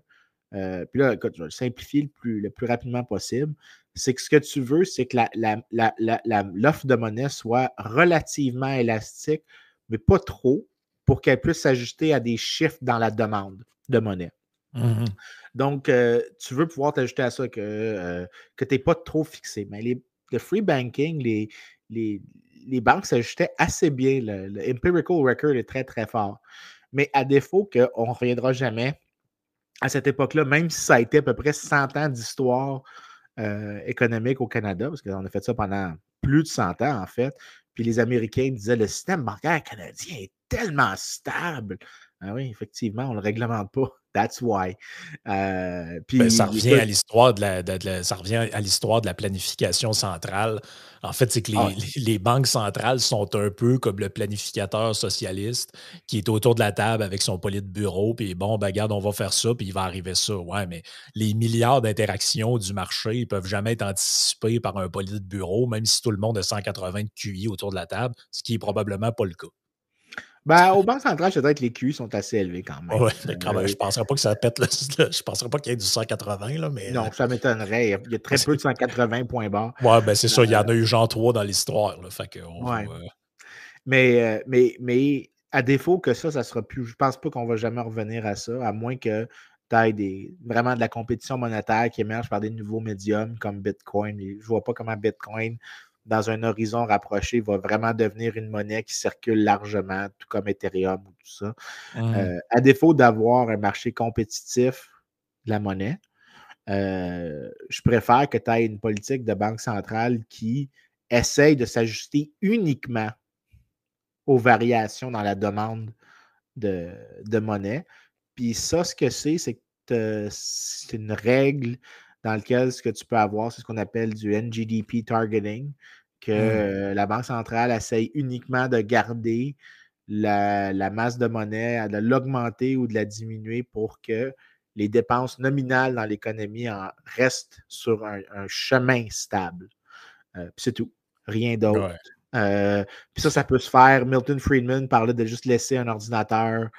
Euh, puis là, je vais le simplifier le plus rapidement possible. C'est que ce que tu veux, c'est que l'offre de monnaie soit relativement élastique, mais pas trop, pour qu'elle puisse s'ajuster à des chiffres dans la demande de monnaie. Mmh Donc, euh, tu veux pouvoir t'ajuster à ça, que, euh, que tu n'es pas trop fixé. Mais les, le free banking, les, les, les banques s'ajustaient assez bien. Le, empirical record est très, très fort. Mais à défaut qu'on ne reviendra jamais à cette époque-là, même si ça a été à peu près 100 ans d'histoire euh, économique au Canada, parce qu'on a fait ça pendant plus de 100 ans, en fait. Puis les Américains disaient le système bancaire canadien est tellement stable. Ah oui, effectivement, on ne le réglemente pas. That's why. Euh, puis, ben, ça revient à l'histoire de, la, ça revient à l'histoire de la planification centrale. En fait, c'est que ah les, banques centrales sont un peu comme le planificateur socialiste qui est autour de la table avec son de bureau, puis bon, ben regarde, on va faire ça, puis il va arriver ça. Ouais, mais les milliards d'interactions du marché ne peuvent jamais être anticipés par un de bureau, même si tout le monde a 180 de QI autour de la table, ce qui est probablement pas le cas. Ben, au Banque centrale, je dirais que les QI sont assez élevés quand même. Oui, quand même. Je ne penserais pas que ça pète. je penserais pas qu'il y ait du 180, là, mais. Non, ça m'étonnerait. Il y a très peu de 180 points bas. Oui, ben c'est ça. Il y en a eu genre trois dans l'histoire. Fait que ouais. mais, euh, mais, mais à défaut que ça, ça sera plus. Je ne pense pas qu'on va jamais revenir à ça, à moins que tu aies des, vraiment de la compétition monétaire qui émerge par des nouveaux médiums comme Bitcoin. je ne vois pas comment Bitcoin dans un horizon rapproché, va vraiment devenir une monnaie qui circule largement, tout comme Ethereum ou tout ça. Mmh. Euh, à défaut d'avoir un marché compétitif de la monnaie, euh, je préfère que tu aies une politique de banque centrale qui essaye de s'ajuster uniquement aux variations dans la demande de, de monnaie. Puis ça, ce que c'est, c'est que c'est une règle dans lequel ce que tu peux avoir, c'est ce qu'on appelle du NGDP targeting, que mmh. la Banque centrale essaye uniquement de garder la, masse de monnaie, de l'augmenter ou de la diminuer pour que les dépenses nominales dans l'économie restent sur un, chemin stable. Euh, c'est tout. Rien d'autre. Euh, puis ça, ça peut se faire. Milton Friedman parlait de juste laisser un ordinateur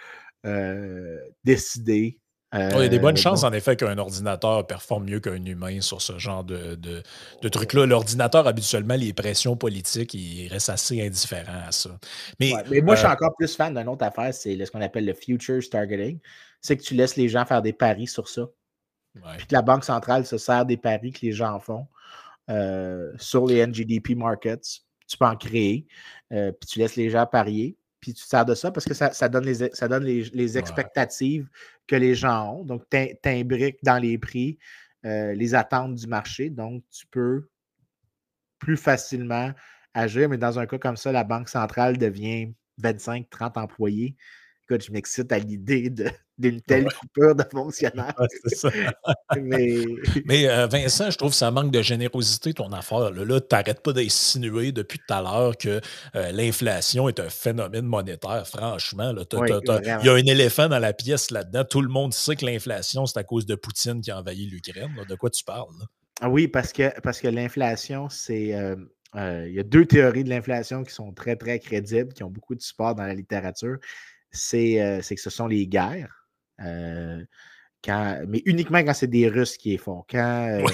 euh, il y a des bonnes euh, chances, en effet, qu'un ordinateur performe mieux qu'un humain sur ce genre de, de, truc-là. L'ordinateur, habituellement, les pressions politiques, il reste assez indifférent à ça. Mais, moi, je suis euh, encore plus fan d'une autre affaire, c'est ce qu'on appelle le futures targeting. C'est que tu laisses les gens faire des paris sur ça. Puis que la Banque centrale se sert des paris que les gens font euh, sur les NGDP markets. Tu peux en créer. puis tu laisses les gens parier puis tu sers de ça parce que ça, donne les, ça donne les, expectatives que les gens ont. Donc, tu imbriques dans les prix euh, les attentes du marché. Donc, tu peux plus facilement agir. Mais dans un cas comme ça, la Banque centrale devient 25-30 employés. Écoute, je m'excite à l'idée d'une telle coupure de fonctionnaires. mais, euh, Vincent, je trouve que ça manque de générosité, ton affaire. Là, tu n'arrêtes pas d'insinuer depuis tout à l'heure que euh, l'inflation est un phénomène monétaire. Franchement, il y a un éléphant dans la pièce là-dedans. Tout le monde sait que l'inflation, c'est à cause de Poutine qui a envahi l'Ukraine. De quoi tu parles? Ah oui, parce que, parce que l'inflation, c'est. Euh, il y a deux théories de l'inflation qui sont très, très crédibles, qui ont beaucoup de support dans la littérature. Euh, c'est que ce sont les guerres. Euh, mais uniquement quand c'est des Russes qui les font. Euh,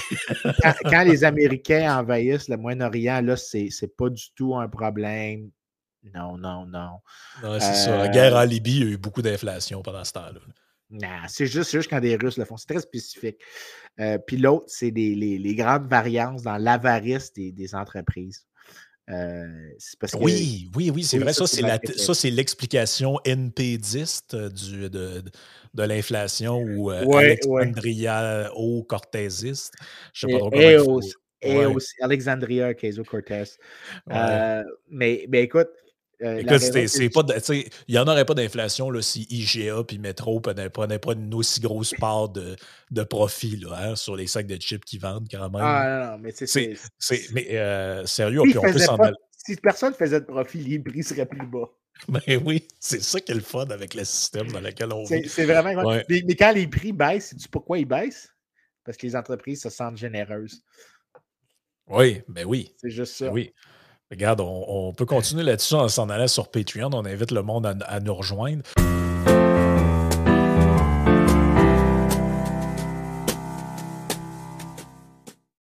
quand, quand, les Américains envahissent le Moyen-Orient, là, c'est pas du tout un problème. Non, non, non. non c'est ça. La guerre en Libye, il y a eu beaucoup d'inflation pendant ce temps-là. Non, c'est juste, juste, quand des Russes le font. C'est très spécifique. puis l'autre, c'est les, les, grandes variances dans l'avarice des, des, entreprises. Parce oui, oui, oui, c'est vrai. Ça, c'est l'explication NP10 du, de, de l'inflation ou Alexandria o cortésiste. Je ne sais pas trop comment et aussi Alexandria Ocasio-Cortez. mais, mais écoute, euh, Écoute, c'est pas il n'y en aurait pas d'inflation si IGA puis Metro ne prenaient pas une aussi grosse part de, de profit là, hein, sur les sacs de chips qu'ils vendent quand même. Ah non, non mais c'est. Mais euh, sérieux, si, on peut si personne faisait de profit, les prix seraient plus bas. Ben oui, c'est ça qui est le fun avec le système dans lequel on vit. C'est vraiment. Mais, mais, quand les prix baissent, sais-tu pourquoi ils baissent? Parce que les entreprises se sentent généreuses. Oui, ben oui. C'est juste ça. Ben oui. Regarde, on, peut continuer là-dessus en s'en allant sur Patreon. On invite le monde à, à nous rejoindre.